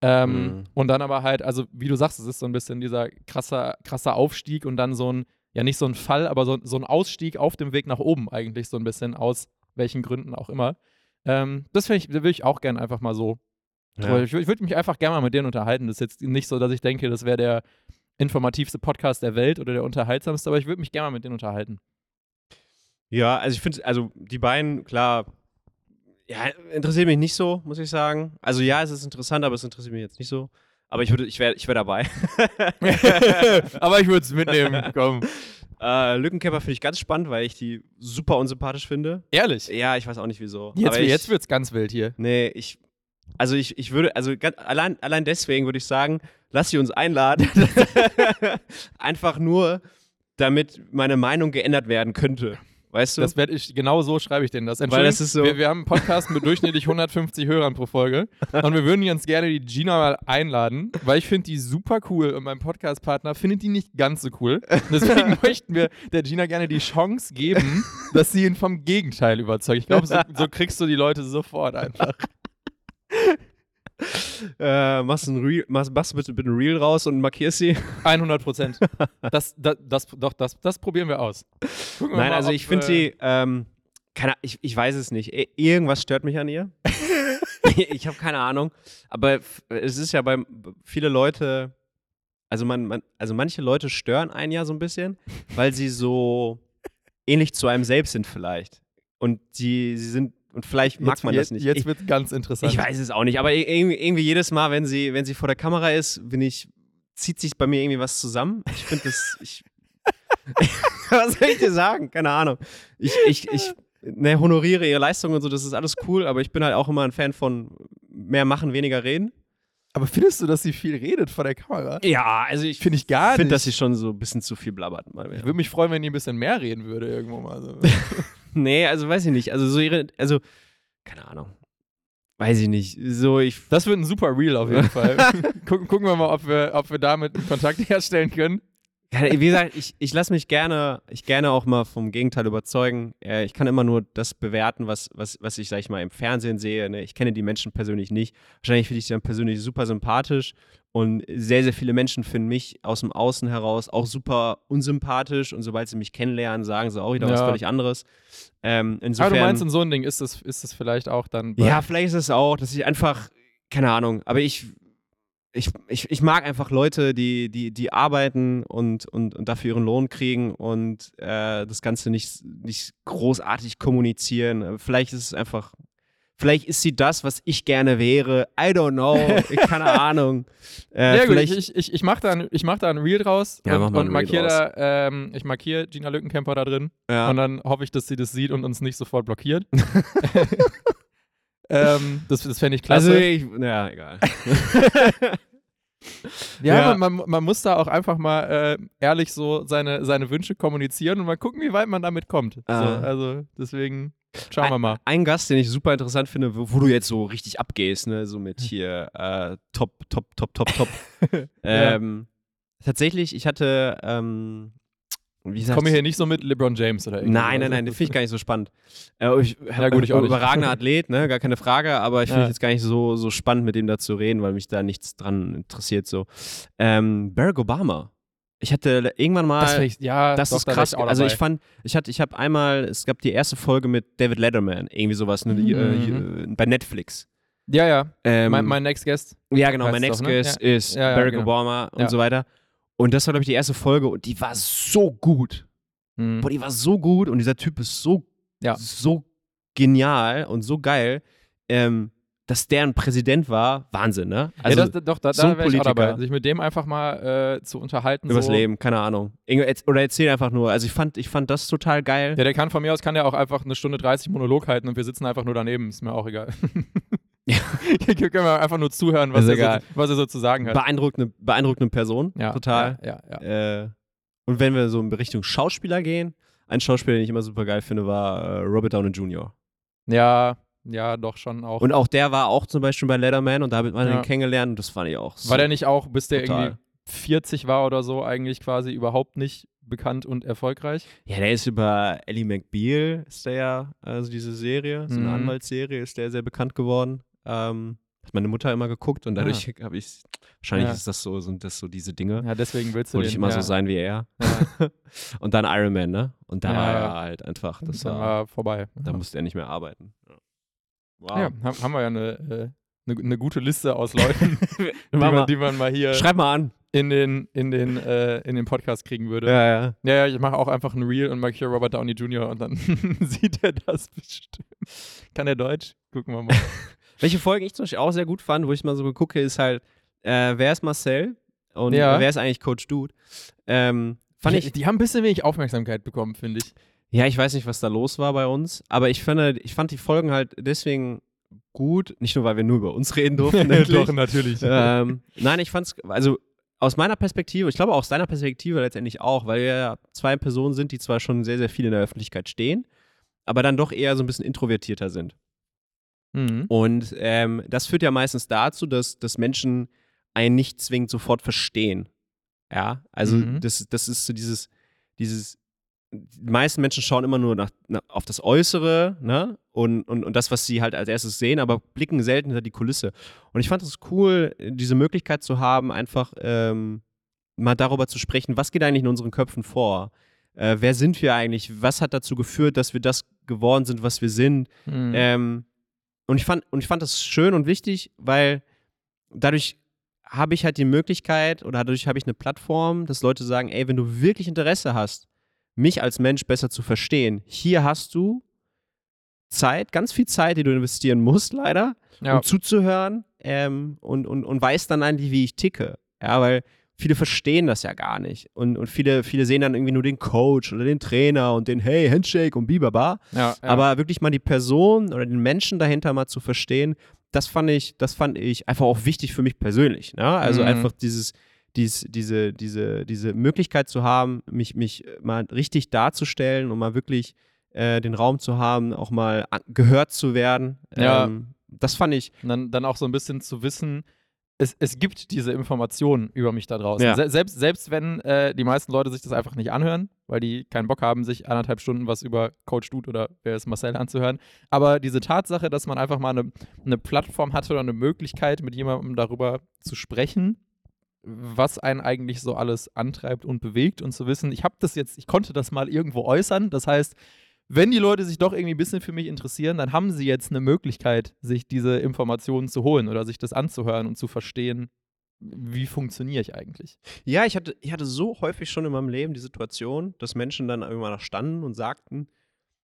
Ähm, Mhm. Und dann aber halt, also wie du sagst, es ist so ein bisschen dieser krasser, krasser Aufstieg und dann so ein, ja nicht so ein Fall, aber so, so ein Ausstieg auf dem Weg nach oben eigentlich so ein bisschen, aus welchen Gründen auch immer. Ähm, das finde ich, würde ich auch gerne einfach mal so. Ja. Ich, ich würde mich einfach gerne mal mit denen unterhalten. Das ist jetzt nicht so, dass ich denke, das wäre der informativste Podcast der Welt oder der unterhaltsamste, aber ich würde mich gerne mal mit denen unterhalten. Ja, also ich finde, also die beiden, klar, ja, interessiert mich nicht so, muss ich sagen. Also ja, es ist interessant, aber es interessiert mich jetzt nicht so. Aber ich würde, ich wäre ich wär dabei. aber ich würde es mitnehmen, komm. äh, Lückenkämper finde ich ganz spannend, weil ich die super unsympathisch finde. Ehrlich. Ja, ich weiß auch nicht wieso. Jetzt, aber jetzt wird es ganz wild hier. Nee, ich. Also ich, ich würde, also ganz, allein, allein deswegen würde ich sagen, lass sie uns einladen. Einfach nur, damit meine Meinung geändert werden könnte. Weißt du? Das werde ich, genau so schreibe ich denen das. Weil das ist so- wir, wir haben einen Podcast mit durchschnittlich 150 Hörern pro Folge und wir würden ganz gerne die Gina mal einladen, weil ich finde die super cool und mein Podcast-Partner findet die nicht ganz so cool. Deswegen möchten wir der Gina gerne die Chance geben, dass sie ihn vom Gegenteil überzeugt. Ich glaube, so, so kriegst du die Leute sofort einfach. äh, machst, ein Reel, machst, machst bitte, bitte ein Reel raus und markierst sie. 100 Prozent. Das, das, das, doch, das, das probieren wir aus. Wir Nein, mal, also ich finde äh, sie, ähm, keine, ich, ich weiß es nicht. Irgendwas stört mich an ihr. ich habe keine Ahnung. Aber es ist ja bei viele Leute, also man, man, also manche Leute stören einen ja so ein bisschen, weil sie so ähnlich zu einem selbst sind vielleicht. Und die, sie sind, und vielleicht mag jetzt, man das nicht. Jetzt ich, wird ganz interessant. ich weiß es auch nicht, aber ir- irgendwie, irgendwie jedes Mal, wenn sie, wenn sie vor der Kamera ist, bin ich, zieht sich bei mir irgendwie was zusammen. Ich finde das, ich, was soll ich dir sagen? Keine Ahnung. Ich, ich, ich ne, honoriere ihre Leistung und so, das ist alles cool, aber ich bin halt auch immer ein Fan von mehr machen, weniger reden. Aber findest du, dass sie viel redet vor der Kamera? Ja, also ich Finde ich gar finde, nicht. dass sie schon so ein bisschen zu viel blabbert. Mal ich würde mich freuen, wenn die ein bisschen mehr reden würde irgendwo mal. So. Nee, also weiß ich nicht. Also so ihre, also, keine Ahnung. Weiß ich nicht. So, ich, Das wird ein super Reel auf jeden Fall. Gucken, gucken wir mal, ob wir, ob wir damit einen Kontakt herstellen können. Ja, wie gesagt, ich, ich lasse mich gerne, ich gerne auch mal vom Gegenteil überzeugen. Äh, ich kann immer nur das bewerten, was, was, was ich, sag ich mal, im Fernsehen sehe. Ne? Ich kenne die Menschen persönlich nicht. Wahrscheinlich finde ich sie dann persönlich super sympathisch. Und sehr, sehr viele Menschen finden mich aus dem Außen heraus auch super unsympathisch. Und sobald sie mich kennenlernen, sagen sie auch wieder was Ja. völlig anderes. Ähm, Aber insofern, du meinst, in so ein Ding ist es, ist es vielleicht auch dann. ja, vielleicht ist es auch, dass ich einfach, keine Ahnung, aber ich, ich, ich, ich mag einfach Leute, die, die, die arbeiten und, und, und dafür ihren Lohn kriegen und äh, das Ganze nicht, nicht großartig kommunizieren. Vielleicht ist es einfach, vielleicht ist sie das, was ich gerne wäre. I don't know, ich, keine Ahnung. Äh, ja, gut, ich, ich, ich mache da, ein- ich mach da ein Reel draus Ja, und, und markiere da, ähm, ich markiere Gina Lückenkämper da drin ja. und dann hoffe ich, dass sie das sieht und uns nicht sofort blockiert. ähm, das das fände ich klasse. also ich, ja, egal. Ja, Ja. Man, man, man muss da auch einfach mal äh, ehrlich so seine, seine Wünsche kommunizieren und mal gucken, wie weit man damit kommt. So, Ah. also deswegen schauen wir mal. Ein Gast, den ich super interessant finde, wo, wo du jetzt so richtig abgehst, ne, so mit hier äh, top, top, top, top, top. ähm, Tatsächlich, ich hatte, ähm, wie Ich komme hier nicht so mit LeBron James oder irgendwas. Nein, nein, nein, den finde ich gar nicht so spannend. Äh, ich, Ja, gut, ich auch nicht. Überragender Athlet, ne, gar keine Frage, aber ich finde Ja. jetzt gar nicht so, so spannend, mit dem da zu reden, weil mich da nichts dran interessiert. So. Ähm, Barack Obama. Ich hatte irgendwann mal. Das, ich, ja, Das doch, ist da krass. auch also ich fand, ich hatte, ich habe einmal, es gab die erste Folge mit David Letterman, irgendwie sowas, ne, die, Mhm. äh, bei Netflix. Ja, ja. Ähm, mein, mein Next Guest. ja, genau, mein Next doch, ne? Guest ist Ja, ja, Barack genau. Obama und so weiter. Und das war, glaube ich, die erste Folge und die war so gut. Mhm. Boah, die war so gut und dieser Typ ist so, Ja. so genial und so geil. Ähm, dass der ein Präsident war, Wahnsinn, ne? Also ja, das, doch, da, so da wäre ich auch dabei. Sich mit dem einfach mal äh, zu unterhalten. übers so. Leben, keine Ahnung. Oder erzähl einfach nur. Also ich fand, ich fand das total geil. Ja, der kann von mir aus, kann der auch einfach eine Stunde 30 Monolog halten und wir sitzen einfach nur daneben. Ist mir auch egal. Ja. Können wir einfach nur zuhören, was, er so, was er so zu sagen hat. Beeindruckende, beeindruckende Person, Ja, total. Ja. Äh, und wenn wir so in Richtung Schauspieler gehen, ein Schauspieler, den ich immer super geil finde, war äh, Robert Downey Jr. ja, ja, doch schon auch. Und auch der war auch zum Beispiel bei Letterman und da hat man Ja. ihn kennengelernt und das fand ich auch so. War der nicht auch, bis der Total. irgendwie 40 war oder so, eigentlich quasi überhaupt nicht bekannt und erfolgreich? Ja, der ist über Ellie McBeal, ist der ja, also diese Serie, so eine Mhm. Anwaltsserie, ist der sehr bekannt geworden. Ähm, hat meine Mutter immer geguckt und dadurch habe ich, wahrscheinlich Ja. ist das so, sind das so diese Dinge. Ja, deswegen willst du Wollte ich immer ja. so sein wie er. Ja. und dann Iron Man, ne? Und da Ja, war er halt einfach, das war, war vorbei. da musste er nicht mehr arbeiten. Ja. Wow. Ja, haben, wir ja eine, äh, eine, eine gute Liste aus Leuten, die, man, die man mal hier Schreib mal an. in den, in, den, äh, in den Podcast kriegen würde. Ja, ja. Ja, ja, ich mache auch einfach ein Reel und markiere Robert Downey Jr. und dann sieht er das bestimmt. Kann er Deutsch? Gucken wir mal. Welche Folgen ich zum Beispiel auch sehr gut fand, wo ich mal so gucke, ist halt, äh, wer ist Marcel und Ja. wer ist eigentlich Coach Dude? Ähm, fand die, ich, die haben ein bisschen wenig Aufmerksamkeit bekommen, finde ich. ja, ich weiß nicht, was da los war bei uns, aber ich finde, ich fand die Folgen halt deswegen gut, nicht nur, weil wir nur über uns reden durften, endlich. natürlich. ähm, nein, ich fand's, also aus meiner Perspektive, ich glaube aus deiner Perspektive letztendlich auch, weil wir ja zwei Personen sind, die zwar schon sehr, sehr viel in der Öffentlichkeit stehen, aber dann doch eher so ein bisschen introvertierter sind. Mhm. Und ähm, das führt ja meistens dazu, dass, dass Menschen einen nicht zwingend sofort verstehen. Ja, also Mhm. das, das ist so dieses, dieses, die meisten Menschen schauen immer nur nach, nach, auf das Äußere, ne? Und, und, und das, was sie halt als erstes sehen, aber blicken selten hinter die Kulisse. Und ich fand es cool, diese Möglichkeit zu haben, einfach ähm, mal darüber zu sprechen, was geht eigentlich in unseren Köpfen vor? Äh, wer sind wir eigentlich? Was hat dazu geführt, dass wir das geworden sind, was wir sind? Mhm. Ähm, und ich fand, und ich fand das schön und wichtig, weil dadurch habe ich halt die Möglichkeit oder dadurch habe ich eine Plattform, dass Leute sagen, ey, wenn du wirklich Interesse hast, mich als Mensch besser zu verstehen, hier hast du Zeit, ganz viel Zeit, die du investieren musst, leider, ja. um zuzuhören ähm, und, und, und weißt dann eigentlich, wie ich ticke. Ja, weil viele verstehen das ja gar nicht. Und, und viele, viele sehen dann irgendwie nur den Coach oder den Trainer und den Hey, Handshake und bibaba. ja, ja. Aber wirklich mal die Person oder den Menschen dahinter mal zu verstehen, das fand ich, das fand ich einfach auch wichtig für mich persönlich. Ne? Also Mhm. einfach dieses, dies, diese, diese, diese Möglichkeit zu haben, mich, mich mal richtig darzustellen und mal wirklich äh, den Raum zu haben, auch mal gehört zu werden. Ja. Ähm, das fand ich, Und dann, dann auch so ein bisschen zu wissen, es, es gibt diese Informationen über mich da draußen. Ja. Se selbst, selbst wenn äh, die meisten Leute sich das einfach nicht anhören, weil die keinen Bock haben, sich anderthalb Stunden was über Coach Dude oder wer ist Marcel anzuhören. Aber diese Tatsache, dass man einfach mal eine, eine Plattform hatte oder eine Möglichkeit, mit jemandem darüber zu sprechen, was einen eigentlich so alles antreibt und bewegt und zu wissen, ich habe das jetzt, ich konnte das mal irgendwo äußern. Das heißt, wenn die Leute sich doch irgendwie ein bisschen für mich interessieren, dann haben sie jetzt eine Möglichkeit, sich diese Informationen zu holen oder sich das anzuhören und zu verstehen, wie funktioniere ich eigentlich. Ja, ich hatte, ich hatte so häufig schon in meinem Leben die Situation, dass Menschen dann irgendwann da standen und sagten,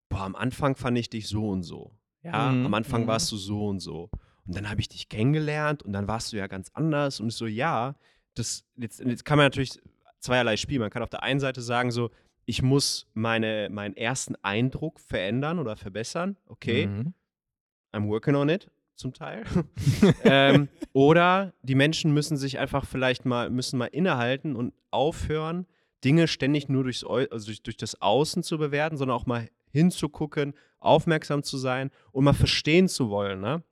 boah, am Anfang fand ich dich so und so. Ja, Mhm, am Anfang mhm. warst du so und so. Und dann habe ich dich kennengelernt und dann warst du ja ganz anders. Und ich so, ja, das, jetzt, jetzt kann man natürlich zweierlei spielen. Man kann auf der einen Seite sagen, so, ich muss meine, meinen ersten Eindruck verändern oder verbessern. Okay, Mhm. I'm working on it, zum Teil. ähm, oder die Menschen müssen sich einfach vielleicht mal, müssen mal innehalten und aufhören, Dinge ständig nur durchs, also durch, durch das Außen zu bewerten, sondern auch mal hinzugucken, aufmerksam zu sein und mal verstehen zu wollen. Ne?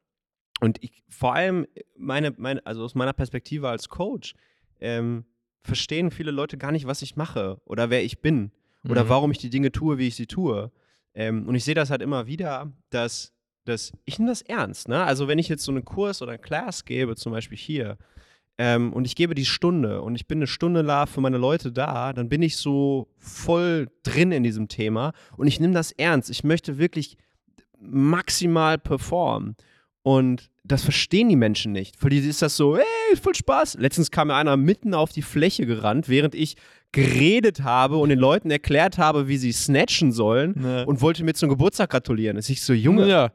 Und ich, vor allem meine, meine, also aus meiner Perspektive als Coach, ähm, verstehen viele Leute gar nicht, was ich mache oder wer ich bin oder Mhm. warum ich die Dinge tue, wie ich sie tue. Ähm, und ich sehe das halt immer wieder, dass, dass ich nehme das ernst. Ne? Also wenn ich jetzt so einen Kurs oder einen Class gebe, zum Beispiel hier, ähm, und ich gebe die Stunde und ich bin eine Stunde da für meine Leute da, dann bin ich so voll drin in diesem Thema und ich nehme das ernst. Ich möchte wirklich maximal performen. Und das verstehen die Menschen nicht. Für die ist das so, ey, voll Spaß. Letztens kam mir einer mitten auf die Fläche gerannt, während ich geredet habe und den Leuten erklärt habe, wie sie snatchen sollen Ne. und wollte mir zum Geburtstag gratulieren. Ist ich so, Junge, ja.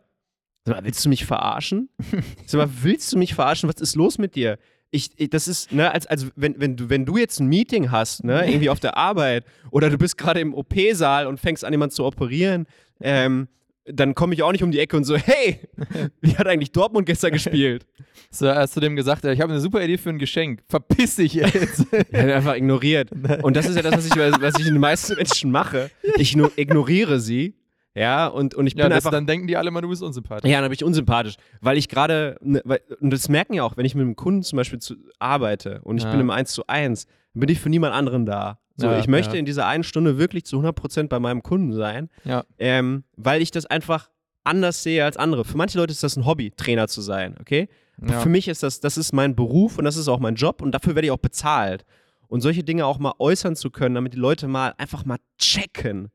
Sag mal, willst du mich verarschen? Sag mal, willst du mich verarschen? Was ist los mit dir? Ich, ich das ist, ne, als, als wenn, wenn, du, wenn du jetzt ein Meeting hast, ne, irgendwie auf der Arbeit oder du bist gerade im OP-Saal und fängst an, jemanden zu operieren, ähm, dann komme ich auch nicht um die Ecke und so, hey, wie hat eigentlich Dortmund gestern gespielt? So, hast du dem gesagt, ich habe eine super Idee für ein Geschenk. Verpiss dich jetzt. Er hat einfach ignoriert. Und das ist ja das, was ich, was ich den meisten Menschen mache. Ich ignoriere sie, ja, und, und ich ja, bin das, einfach dann denken die alle mal, du bist unsympathisch. Ja, dann bin ich unsympathisch, weil ich gerade, ne, und das merken ja auch, wenn ich mit einem Kunden zum Beispiel zu, arbeite und ich Ja. bin im 1 zu 1, dann bin ich für niemand anderen da. So, Ja, ich möchte ja. in dieser einen Stunde wirklich zu 100% bei meinem Kunden sein, Ja. ähm, weil ich das einfach anders sehe als andere. Für manche Leute ist das ein Hobby, Trainer zu sein, okay? Für mich ist das, das ist mein Beruf und das ist auch mein Job und dafür werde ich auch bezahlt. Und solche Dinge auch mal äußern zu können, damit die Leute mal einfach mal checken,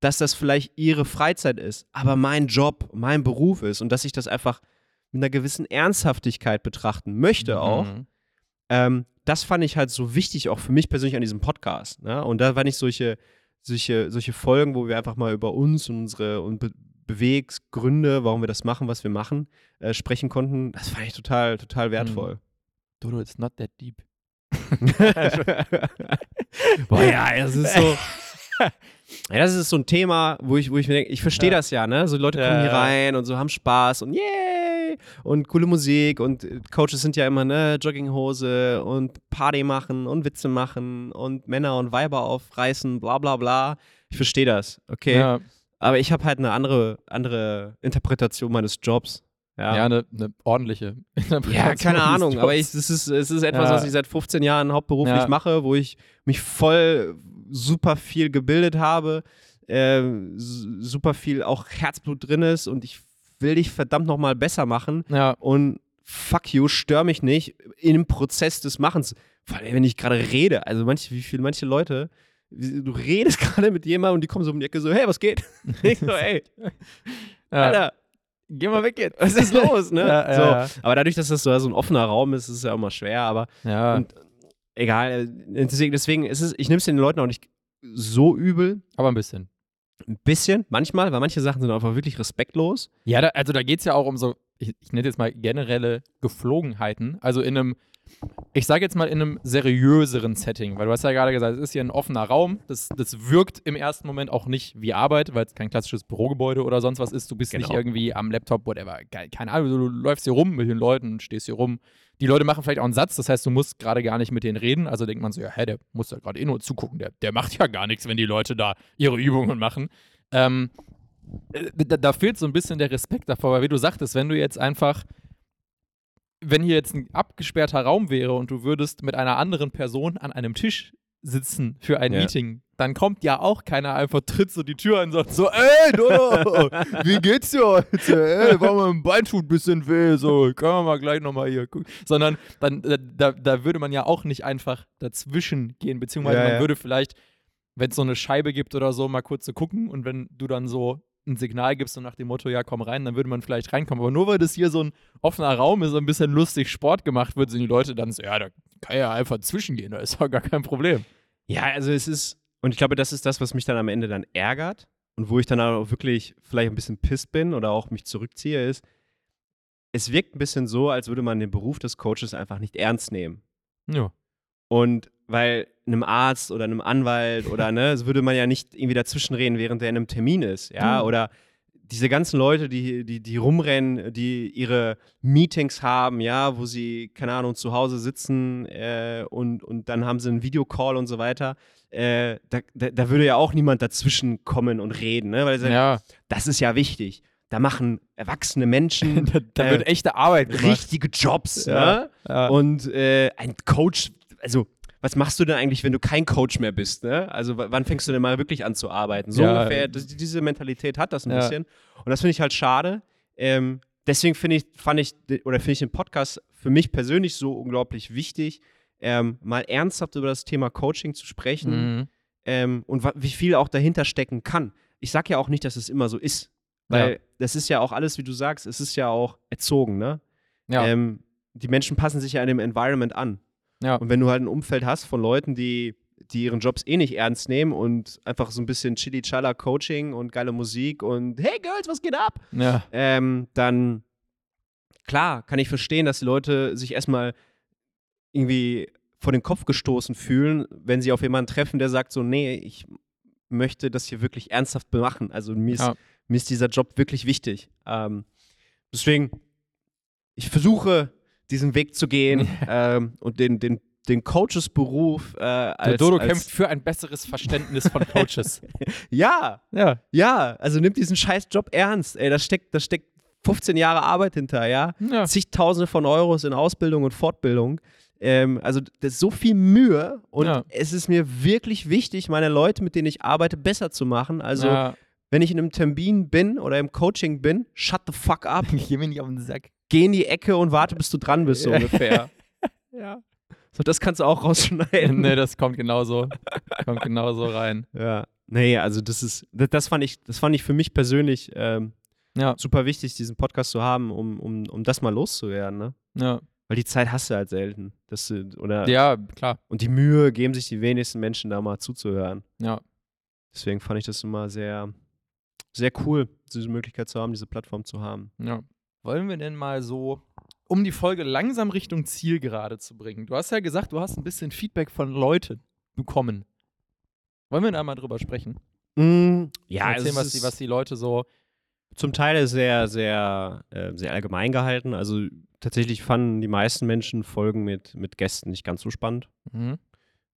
dass das vielleicht ihre Freizeit ist, aber mein Job, mein Beruf ist und dass ich das einfach mit einer gewissen Ernsthaftigkeit betrachten möchte auch. Mhm. Ähm, das fand ich halt so wichtig auch für mich persönlich an diesem Podcast. Ne? Und da waren ich solche, solche, solche Folgen, wo wir einfach mal über uns und unsere und Be Bewegsgründe, warum wir das machen, was wir machen, äh, sprechen konnten. Das fand ich total, total wertvoll. Dodo, it's not that deep. Boah, ja, es ist so. Ja, das ist so ein Thema, wo ich, wo ich mir denke, ich verstehe Ja. das ja, ne? So Leute Ja, kommen hier ja. rein und so haben Spaß und yay und coole Musik und äh, Coaches sind ja immer, ne, Jogginghose und Party machen und Witze machen und Männer und Weiber aufreißen, bla bla bla. Ich verstehe das, okay. Ja, Aber ich habe halt eine andere, andere Interpretation meines Jobs. Ja, ja eine, eine ordentliche Ja, Interpretation keine des Ahnung, aber ich, es, ist, es ist etwas, Ja. was ich seit 15 Jahren hauptberuflich Ja. mache, wo ich mich voll super viel gebildet habe, äh, super viel auch Herzblut drin ist und ich will dich verdammt nochmal besser machen Ja, und fuck you, stör mich nicht im Prozess des Machens. Vor allem, wenn ich gerade rede, also manche, wie viele, manche Leute, du redest gerade mit jemandem und die kommen so um die Ecke so, hey, was geht? ich so, ey, ja. Alter, geh mal weg jetzt. was ist los, ne? Ja, so. ja, Aber dadurch, dass das so, so ein offener Raum ist, ist es ja immer schwer, aber ja. Und egal, äh, deswegen, deswegen ist es, ich nehme es den Leuten auch nicht so übel. aber ein bisschen. Ein bisschen, manchmal, weil manche Sachen sind einfach wirklich respektlos. Ja, da, also da geht es ja auch um so, ich, ich nenne jetzt mal generelle Geflogenheiten. Also in einem, ich sage jetzt mal in einem seriöseren Setting, weil du hast ja gerade gesagt, es ist hier ein offener Raum. Das, das wirkt im ersten Moment auch nicht wie Arbeit, weil es kein klassisches Bürogebäude oder sonst was ist. Du bist nicht Genau. irgendwie am Laptop, whatever. Ke- Keine Ahnung, du läufst hier rum mit den Leuten, stehst hier rum. Die Leute machen vielleicht auch einen Satz, das heißt, du musst gerade gar nicht mit denen reden. Also denkt man so, ja, hä, der muss ja gerade eh nur zugucken. Der, der macht ja gar nichts, wenn die Leute da ihre Übungen machen. Ähm, äh, da, da fehlt so ein bisschen der Respekt davor, weil wie du sagtest, wenn du jetzt einfach, wenn hier jetzt ein abgesperrter Raum wäre und du würdest mit einer anderen Person an einem Tisch sitzen für ein Ja. Meeting, dann kommt ja auch keiner einfach, tritt so die Tür ein und sagt so, ey, Dodo, wie geht's dir heute? Ey, war mein Bein tut ein bisschen weh, so, können wir mal gleich nochmal hier gucken. Sondern dann, da, da würde man ja auch nicht einfach dazwischen gehen, beziehungsweise Ja, man ja. würde vielleicht, wenn es so eine Scheibe gibt oder so, mal kurz zu gucken und wenn du dann so ein Signal gibst und nach dem Motto, ja, komm rein, dann würde man vielleicht reinkommen. Aber nur weil das hier so ein offener Raum ist, ein bisschen lustig Sport gemacht wird, sind die Leute dann so, ja, da kann ja einfach zwischengehen, da ist doch gar kein Problem. Ja, also es ist, und ich glaube, das ist das, was mich dann am Ende dann ärgert und wo ich dann auch wirklich vielleicht ein bisschen pisst bin oder auch mich zurückziehe, ist, es wirkt ein bisschen so, als würde man den Beruf des Coaches einfach nicht ernst nehmen. Ja. Und weil einem Arzt oder einem Anwalt oder ne, so würde man ja nicht irgendwie dazwischenreden, während der in einem Termin ist, ja, Mhm. oder diese ganzen Leute, die, die, die rumrennen, die ihre Meetings haben, ja, wo sie, keine Ahnung, zu Hause sitzen äh, und, und dann haben sie einen Videocall und so weiter, äh, da, da, da würde ja auch niemand dazwischen kommen und reden, ne, weil sie sagen, Ja, das ist ja wichtig. Da machen erwachsene Menschen da, da äh, wird echte Arbeit gemacht. richtige Jobs, Ja. ne? Ja. Und äh, ein Coach, also was machst du denn eigentlich, wenn du kein Coach mehr bist? Ne? Also wann fängst du denn mal wirklich an zu arbeiten? So Ja. ungefähr, das, diese Mentalität hat das ein Ja. bisschen. Und das finde ich halt schade. Ähm, deswegen finde ich, fand ich, de- oder finde ich den Podcast für mich persönlich so unglaublich wichtig, ähm, mal ernsthaft über das Thema Coaching zu sprechen Mhm. ähm, und wie viel auch dahinter stecken kann. Ich sage ja auch nicht, dass es immer so ist. Weil Ja. das ist ja auch alles, wie du sagst, es ist ja auch erzogen, ne? Ja. Ähm, die Menschen passen sich ja an dem Environment an. Ja. Und wenn du halt ein Umfeld hast von Leuten, die, die ihren Jobs eh nicht ernst nehmen und einfach so ein bisschen Chili-Chala Coaching und geile Musik und hey Girls, was geht ab? ja. Ähm, dann klar, kann ich verstehen, dass die Leute sich erstmal irgendwie vor den Kopf gestoßen fühlen, wenn sie auf jemanden treffen, der sagt so, nee, ich möchte das hier wirklich ernsthaft machen. Also mir ist, Ja. mir ist dieser Job wirklich wichtig. Ähm, deswegen, ich versuche, diesen Weg zu gehen ähm, und den, den, den Coaches-Beruf äh, als, Der Dodo als, kämpft für ein besseres Verständnis von Coaches. Ja, ja. ja, also nimmt diesen scheiß Job ernst. Ey, da steckt, da steckt 15 Jahre Arbeit hinter, ja. Ja. Zigtausende von Euros in Ausbildung und Fortbildung. Ähm, also das ist so viel Mühe und Ja. es ist mir wirklich wichtig, meine Leute, mit denen ich arbeite, besser zu machen. Also ja. wenn ich in einem Termin bin oder im Coaching bin, shut the fuck up, Geh mir nicht auf den Sack. Geh in die Ecke und warte, bis du dran bist, so ungefähr. Ja. So, das kannst du auch rausschneiden. nee, das kommt genauso. kommt genauso rein. Ja. Nee, also das ist, das, das fand ich, das fand ich für mich persönlich ähm, Ja. super wichtig, diesen Podcast zu haben, um, um, um das mal loszuwerden, ne? Ja. Weil die Zeit hast du halt selten. Das, du- oder, Ja, klar. Und die Mühe geben sich die wenigsten Menschen da mal zuzuhören. Ja. Deswegen fand ich das immer sehr, sehr cool, diese Möglichkeit zu haben, diese Plattform zu haben. Ja. Wollen wir denn mal so, um die Folge langsam Richtung Zielgerade zu bringen? Du hast ja gesagt, du hast ein bisschen Feedback von Leuten bekommen. Wollen wir da mal drüber sprechen? Mm, ja, Erzählen, was die, was die Leute so. zum Teil sehr, sehr, äh, sehr allgemein gehalten. Also tatsächlich fanden die meisten Menschen Folgen mit, mit Gästen nicht ganz so spannend. Mhm.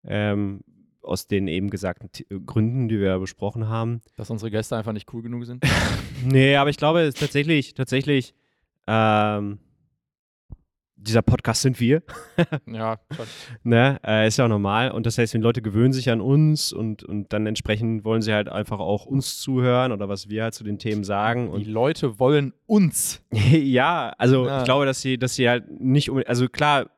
Ähm, aus den eben gesagten T Gründen, die wir besprochen haben. Dass unsere Gäste einfach nicht cool genug sind. Nee, aber ich glaube, es ist tatsächlich, tatsächlich, ähm, dieser Podcast sind wir. ja, schon. Ne? Äh, ist ja auch normal. Und das heißt, wenn Leute gewöhnen sich an uns und, und dann entsprechend wollen sie halt einfach auch uns zuhören oder was wir halt zu den Themen sagen. Die Und Leute wollen uns. ja, also Ja. ich glaube, dass sie, dass sie halt nicht unbedingt, also klar,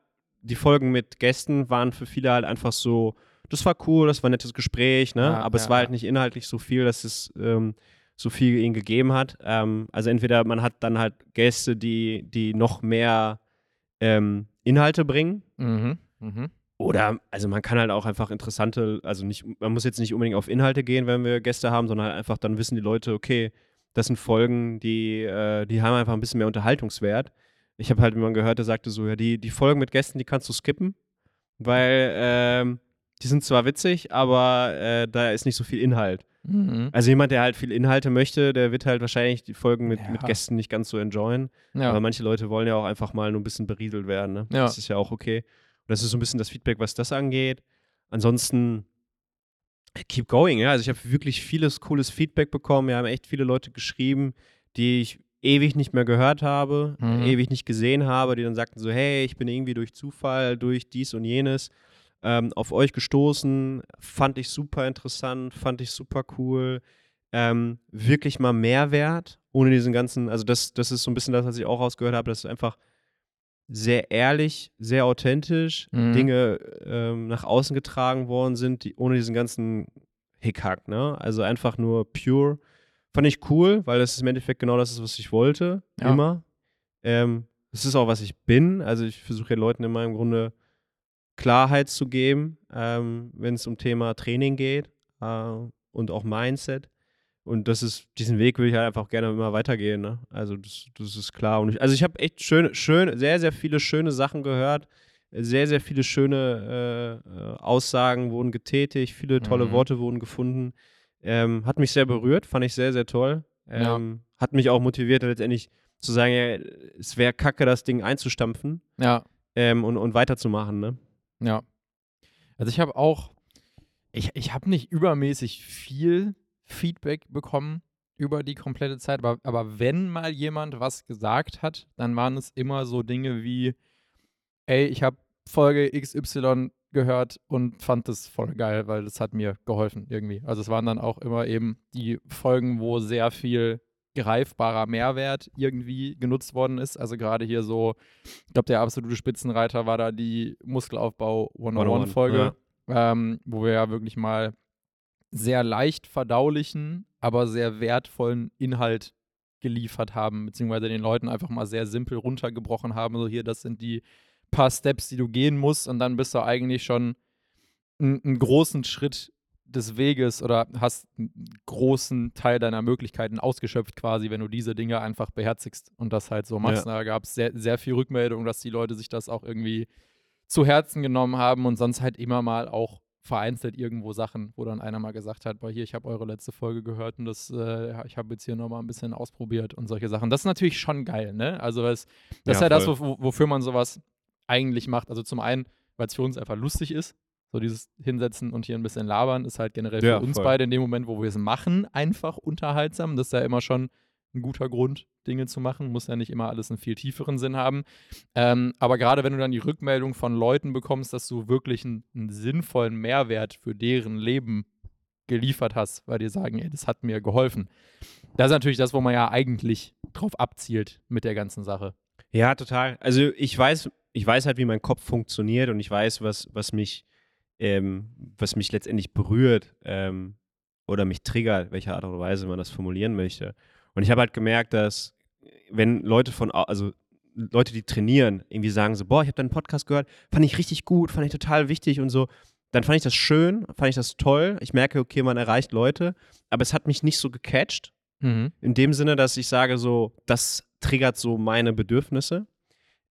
die Folgen mit Gästen waren für viele halt einfach so, das war cool, das war ein nettes Gespräch, ne? Ja, Aber es ja, war ja. halt nicht inhaltlich so viel, dass es ähm, so viel ihnen gegeben hat. Ähm, also entweder man hat dann halt Gäste, die, die noch mehr ähm, Inhalte bringen. Mhm. Mhm. Oder, also man kann halt auch einfach interessante, also nicht, man muss jetzt nicht unbedingt auf Inhalte gehen, wenn wir Gäste haben, sondern halt einfach, dann wissen die Leute, okay, das sind Folgen, die, äh, die haben einfach ein bisschen mehr Unterhaltungswert. Ich habe halt jemanden gehört, der sagte so, ja, die, die Folgen mit Gästen, die kannst du skippen, weil ähm, die sind zwar witzig, aber äh, da ist nicht so viel Inhalt. Mhm. Also jemand, der halt viel Inhalte möchte, der wird halt wahrscheinlich die Folgen mit, Ja. mit Gästen nicht ganz so enjoyen. Ja. Aber manche Leute wollen ja auch einfach mal nur ein bisschen berieselt werden. Ne? Ja. Das ist ja auch okay. Und das ist so ein bisschen das Feedback, was das angeht. Ansonsten, keep going. Ja? Also ich habe wirklich vieles cooles Feedback bekommen. Wir haben echt viele Leute geschrieben, die ich ewig nicht mehr gehört habe, Mhm. ewig nicht gesehen habe, die dann sagten so, hey, ich bin irgendwie durch Zufall, durch dies und jenes ähm, auf euch gestoßen, fand ich super interessant, fand ich super cool. Ähm, wirklich mal Mehrwert, ohne diesen ganzen, also das, das ist so ein bisschen das, was ich auch rausgehört habe, dass es einfach sehr ehrlich, sehr authentisch Mhm. Dinge ähm, nach außen getragen worden sind, die ohne diesen ganzen Hickhack, ne? Also einfach nur pure. Fand ich cool, weil das ist im Endeffekt genau das ist, was ich wollte. Ja. Immer. Ähm, das ist auch, was ich bin. Also ich versuche ja Leuten immer im Grunde Klarheit zu geben, ähm, wenn es um Thema Training geht äh, und auch Mindset. Und das ist, diesen Weg will ich halt einfach gerne immer weitergehen. Ne? Also das, das ist klar. Und ich, also ich habe echt schöne, schön, sehr, sehr viele schöne Sachen gehört. Sehr, sehr viele schöne äh, Aussagen wurden getätigt, viele tolle Mhm. Worte wurden gefunden. Ähm, hat mich sehr berührt, fand ich sehr, sehr toll. Ja. Ähm, Hat mich auch motiviert, letztendlich zu sagen, ja, es wäre kacke, das Ding einzustampfen Ja. ähm, und, und weiterzumachen. Ne? Ja. Also ich habe auch, ich, ich habe nicht übermäßig viel Feedback bekommen über die komplette Zeit, aber, aber wenn mal jemand was gesagt hat, dann waren es immer so Dinge wie, ey, ich habe Folge XY gehört und fand das voll geil, weil das hat mir geholfen irgendwie. Also es waren dann auch immer eben die Folgen, wo sehr viel greifbarer Mehrwert irgendwie genutzt worden ist. Also gerade hier so, ich glaube, der absolute Spitzenreiter war da die Muskelaufbau 101-Folge, ähm, wo wir ja wirklich mal sehr leicht verdaulichen, aber sehr wertvollen Inhalt geliefert haben, beziehungsweise den Leuten einfach mal sehr simpel runtergebrochen haben. So hier, das sind die paar Steps, die du gehen musst und dann bist du eigentlich schon einen, einen großen Schritt des Weges oder hast einen großen Teil deiner Möglichkeiten ausgeschöpft quasi, wenn du diese Dinge einfach beherzigst und das halt so machst. Da gab es sehr, sehr viel Rückmeldung, dass die Leute sich das auch irgendwie zu Herzen genommen haben und sonst halt immer mal auch vereinzelt irgendwo Sachen, wo dann einer mal gesagt hat, boah, hier, ich habe eure letzte Folge gehört und das, äh, ich habe jetzt hier nochmal ein bisschen ausprobiert und solche Sachen. Das ist natürlich schon geil, ne? Also das, das ist Ja, ja das, voll. wo, wofür man sowas eigentlich macht. Also zum einen, weil es für uns einfach lustig ist, so dieses Hinsetzen und hier ein bisschen labern ist halt generell für Ja, uns voll. beide in dem Moment, wo wir es machen, einfach unterhaltsam. Das ist ja immer schon ein guter Grund, Dinge zu machen. Muss ja nicht immer alles einen viel tieferen Sinn haben. Ähm, aber gerade wenn du dann die Rückmeldung von Leuten bekommst, dass du wirklich einen, einen sinnvollen Mehrwert für deren Leben geliefert hast, weil die sagen, ey, das hat mir geholfen. Das ist natürlich das, wo man ja eigentlich drauf abzielt mit der ganzen Sache. Ja, total. Also ich weiß, ich weiß halt, wie mein Kopf funktioniert und ich weiß, was, was mich, ähm, was mich letztendlich berührt ähm, oder mich triggert, welche Art und Weise man das formulieren möchte. Und ich habe halt gemerkt, dass wenn Leute von, also Leute, die trainieren, irgendwie sagen so, boah, ich habe deinen Podcast gehört, fand ich richtig gut, fand ich total wichtig und so, dann fand ich das schön, fand ich das toll. Ich merke, okay, man erreicht Leute, aber es hat mich nicht so gecatcht. Mhm. In dem Sinne, dass ich sage, so, das triggert so meine Bedürfnisse,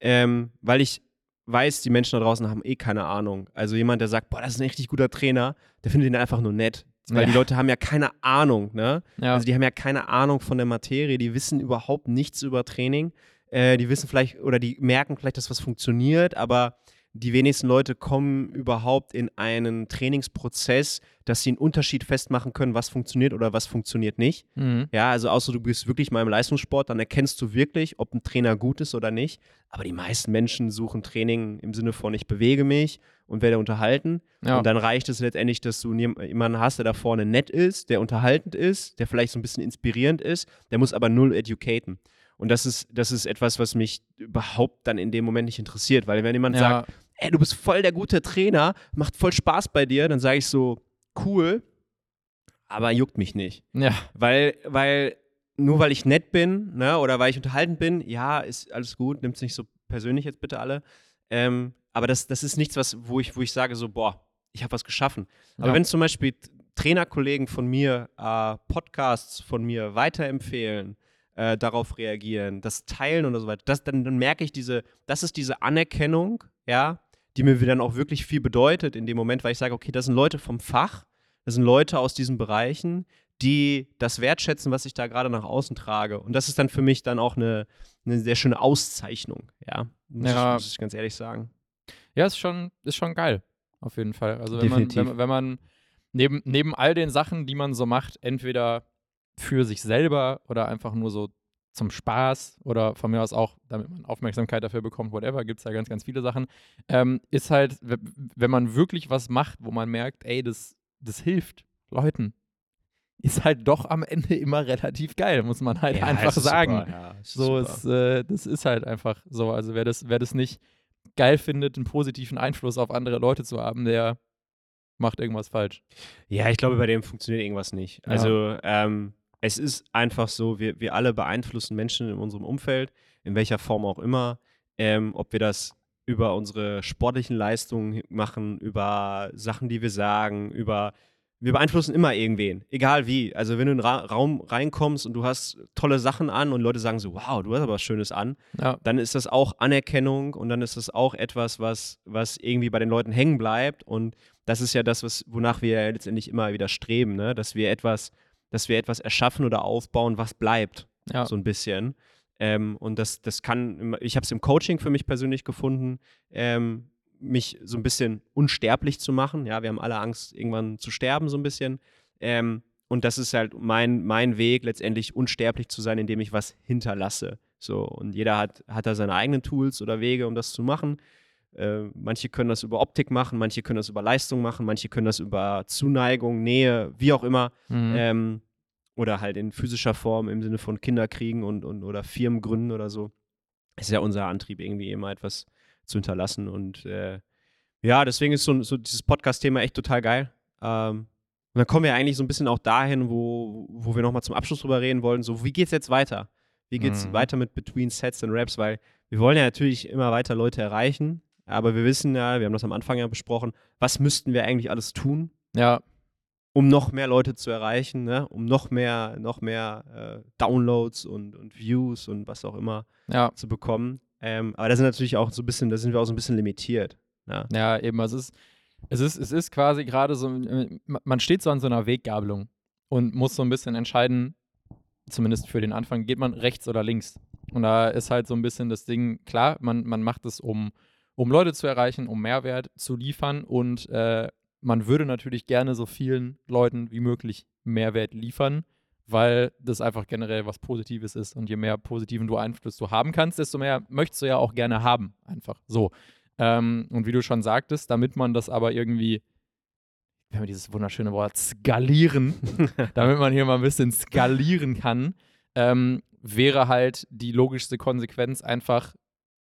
ähm, weil ich weiß, die Menschen da draußen haben eh keine Ahnung. Also jemand, der sagt, boah, das ist ein richtig guter Trainer, der findet ihn einfach nur nett. weil Ja. die Leute haben ja keine Ahnung, ne? Ja. Also die haben ja keine Ahnung von der Materie, die wissen überhaupt nichts über Training. Äh, die wissen vielleicht oder die merken vielleicht, dass was funktioniert, aber die wenigsten Leute kommen überhaupt in einen Trainingsprozess, dass sie einen Unterschied festmachen können, was funktioniert oder was funktioniert nicht. Mhm. Ja, also außer du bist wirklich mal im Leistungssport, dann erkennst du wirklich, ob ein Trainer gut ist oder nicht. Aber die meisten Menschen suchen Training im Sinne von, ich bewege mich und werde unterhalten. Ja. Und dann reicht es letztendlich, dass du jem- jemanden hast, der da vorne nett ist, der unterhaltend ist, der vielleicht so ein bisschen inspirierend ist, der muss aber null educaten. Und das ist, das ist etwas, was mich überhaupt dann in dem Moment nicht interessiert, weil wenn jemand ja. sagt, ey, du bist voll der gute Trainer, macht voll Spaß bei dir, dann sage ich so, cool, aber juckt mich nicht. ja. Weil, weil, nur weil ich nett bin, ne, oder weil ich unterhaltend bin, ja, ist alles gut, nimmt es nicht so persönlich jetzt bitte alle. Ähm, aber das, das ist nichts, was, wo ich, wo ich sage, so, boah, ich habe was geschaffen. Aber Ja. wenn zum Beispiel Trainerkollegen von mir äh, Podcasts von mir weiterempfehlen, äh, darauf reagieren, das teilen und so weiter, das, dann, dann merke ich diese, das ist diese Anerkennung, ja, die mir dann auch wirklich viel bedeutet in dem Moment, weil ich sage, okay, das sind Leute vom Fach, das sind Leute aus diesen Bereichen, die das wertschätzen, was ich da gerade nach außen trage. Und das ist dann für mich dann auch eine, eine sehr schöne Auszeichnung, ja. Muss, Ja. Ich, muss ich ganz ehrlich sagen. Ja, ist schon, ist schon geil. Auf jeden Fall. Also wenn man, Definitiv. wenn, man- wenn man neben, neben all den Sachen, die man so macht, entweder für sich selber oder einfach nur so zum Spaß oder von mir aus auch, damit man Aufmerksamkeit dafür bekommt, whatever, gibt es ja ganz, ganz viele Sachen, ähm, ist halt, wenn man wirklich was macht, wo man merkt, ey, das, das hilft Leuten, ist halt doch am Ende immer relativ geil, muss man halt Ja, einfach ist sagen. Super, ja, ist So, es, äh, das ist halt einfach so. Also wer das, wer das nicht geil findet, einen positiven Einfluss auf andere Leute zu haben, der macht irgendwas falsch. Ja, ich glaube, bei dem funktioniert irgendwas nicht. Ja. Also, ähm, es ist einfach so, wir, wir alle beeinflussen Menschen in unserem Umfeld, in welcher Form auch immer. Ähm, ob wir das über unsere sportlichen Leistungen machen, über Sachen, die wir sagen, über. Wir beeinflussen immer irgendwen, egal wie. Also, wenn du in den Ra Raum reinkommst und du hast tolle Sachen an und Leute sagen so, wow, du hast aber was Schönes an, Ja, dann ist das auch Anerkennung und dann ist das auch etwas, was, was irgendwie bei den Leuten hängen bleibt. Und das ist ja das, was, wonach wir ja letztendlich immer wieder streben, ne? dass wir etwas, dass wir etwas erschaffen oder aufbauen, was bleibt, ja. so ein bisschen. Ähm, und das, das kann, ich habe es im Coaching für mich persönlich gefunden, ähm, mich so ein bisschen unsterblich zu machen. Ja, wir haben alle Angst, irgendwann zu sterben, so ein bisschen. Ähm, und das ist halt mein, mein Weg, letztendlich unsterblich zu sein, indem ich was hinterlasse. So, und jeder hat, hat da seine eigenen Tools oder Wege, um das zu machen. Äh, manche können das über Optik machen, manche können das über Leistung machen, manche können das über Zuneigung, Nähe, wie auch immer. Mhm. Ähm, oder halt in physischer Form im Sinne von Kinder kriegen und, und oder Firmen gründen oder so. Es ist ja unser Antrieb, irgendwie immer etwas zu hinterlassen. Und äh, ja, deswegen ist so, so dieses Podcast-Thema echt total geil. Ähm, und dann kommen wir eigentlich so ein bisschen auch dahin, wo, wo wir nochmal zum Abschluss drüber reden wollen. So, wie geht's jetzt weiter? Wie geht's Mhm. weiter mit Between Sets and Raps? Weil wir wollen ja natürlich immer weiter Leute erreichen. Aber wir wissen ja, wir haben das am Anfang ja besprochen, was müssten wir eigentlich alles tun, ja, um noch mehr Leute zu erreichen, ne? um noch mehr, noch mehr äh, Downloads und, und Views und was auch immer ja, zu bekommen. Ähm, aber da sind natürlich auch so ein bisschen, da sind wir auch so ein bisschen limitiert. Ne? ja, eben. Also es ist, es ist, es ist quasi gerade so, äh, man steht so an so einer Weggabelung und muss so ein bisschen entscheiden, zumindest für den Anfang, geht man rechts oder links. Und da ist halt so ein bisschen das Ding, klar, man, man macht es, um, um Leute zu erreichen, um Mehrwert zu liefern. Und äh, man würde natürlich gerne so vielen Leuten wie möglich Mehrwert liefern, weil das einfach generell was Positives ist. Und je mehr positiven du Einfluss du haben kannst, desto mehr möchtest du ja auch gerne haben, einfach. So. Ähm, und wie du schon sagtest, damit man das aber irgendwie, wir haben dieses wunderschöne Wort, skalieren, damit man hier mal ein bisschen skalieren kann, ähm, wäre halt die logischste Konsequenz einfach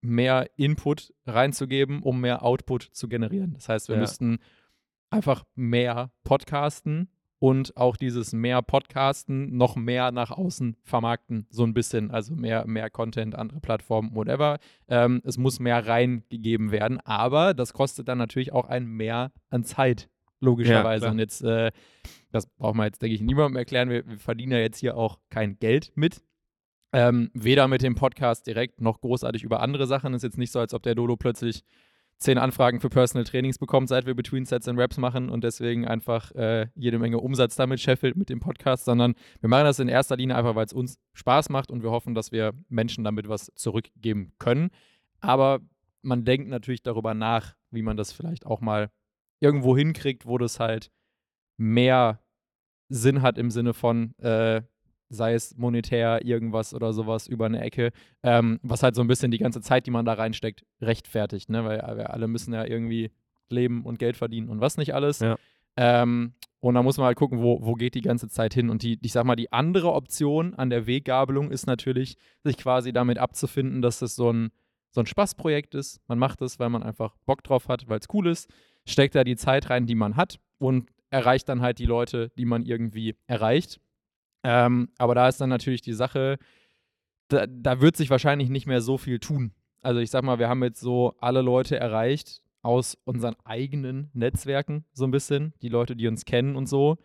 mehr Input reinzugeben, um mehr Output zu generieren. Das heißt, wir Ja. müssten einfach mehr podcasten und auch dieses mehr Podcasten noch mehr nach außen vermarkten, so ein bisschen. Also mehr, mehr Content, andere Plattformen, whatever. Ähm, es muss mehr reingegeben werden, aber das kostet dann natürlich auch ein Mehr an Zeit, logischerweise. klar. und jetzt, äh, das braucht man jetzt, denke ich, niemandem erklären. Wir, wir verdienen ja jetzt hier auch kein Geld mit. Ähm, weder mit dem Podcast direkt noch großartig über andere Sachen. Ist jetzt nicht so, als ob der Dodo plötzlich zehn Anfragen für Personal Trainings bekommen, seit wir Between Sets and Raps machen und deswegen einfach äh, jede Menge Umsatz damit scheffelt mit dem Podcast, sondern wir machen das in erster Linie einfach, weil es uns Spaß macht und wir hoffen, dass wir Menschen damit was zurückgeben können. Aber man denkt natürlich darüber nach, wie man das vielleicht auch mal irgendwo hinkriegt, wo das halt mehr Sinn hat im Sinne von, äh, sei es monetär irgendwas oder sowas über eine Ecke, ähm, was halt so ein bisschen die ganze Zeit, die man da reinsteckt, rechtfertigt, ne? Weil wir alle müssen ja irgendwie leben und Geld verdienen und was nicht alles. Ja. Ähm, und da muss man halt gucken, wo, wo geht die ganze Zeit hin. Und die, ich sag mal, die andere Option an der Weggabelung ist natürlich, sich quasi damit abzufinden, dass es so ein, so ein Spaßprojekt ist. Man macht es, weil man einfach Bock drauf hat, weil es cool ist, steckt da die Zeit rein, die man hat und erreicht dann halt die Leute, die man irgendwie erreicht. Ähm, aber da ist dann natürlich die Sache, da, da wird sich wahrscheinlich nicht mehr so viel tun. Also ich sag mal, wir haben jetzt so alle Leute erreicht aus unseren eigenen Netzwerken, so ein bisschen, die Leute, die uns kennen und so.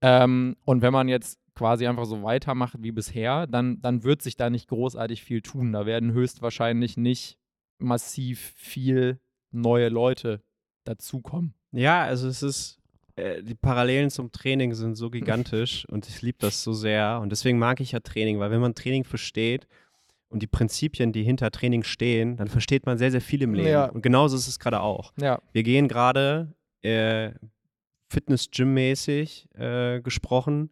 Ähm, und wenn man jetzt quasi einfach so weitermacht wie bisher, dann, dann wird sich da nicht großartig viel tun. Da werden höchstwahrscheinlich nicht massiv viel neue Leute dazukommen. Ja, also es ist, äh, die Parallelen zum Training sind so gigantisch und ich liebe das so sehr. Und deswegen mag ich ja Training, weil wenn man Training versteht und die Prinzipien, die hinter Training stehen, dann versteht man sehr, sehr viel im Leben. Ja. Und genauso ist es gerade auch. Ja. Wir gehen gerade äh, Fitness-Gym-mäßig äh, gesprochen,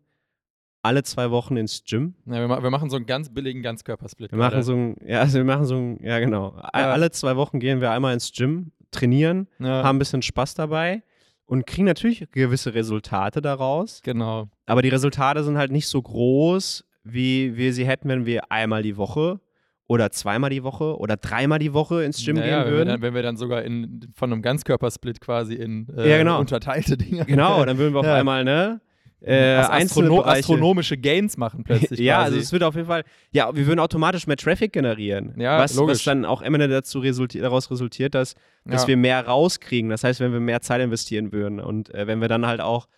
alle zwei Wochen ins Gym. ja wir, wir machen so einen ganz billigen Ganzkörpersplit. Wir machen gerade. so ein, ja, also wir machen so ein, ja genau. Ja. Alle zwei Wochen gehen wir einmal ins Gym, trainieren, ja, haben ein bisschen Spaß dabei und kriegen natürlich gewisse Resultate daraus. Genau. Aber die Resultate sind halt nicht so groß, wie wir sie hätten, wenn wir einmal die Woche oder zweimal die Woche oder dreimal die Woche ins Gym Naja, gehen wenn wir, würden. dann, wenn wir dann sogar in, von einem Ganzkörpersplit quasi in äh, Ja, genau. unterteilte Dinge. genau, dann würden wir auf Ja. einmal, ne? Äh, einzelne Astrono astronomische Gains machen plötzlich. ja, quasi. also es wird auf jeden Fall, ja, wir würden automatisch mehr Traffic generieren. Ja, was, was logisch. dann auch Ende dazu resulti daraus resultiert, dass, dass Ja. wir mehr rauskriegen. Das heißt, wenn wir mehr Zeit investieren würden und äh, wenn wir dann halt auch,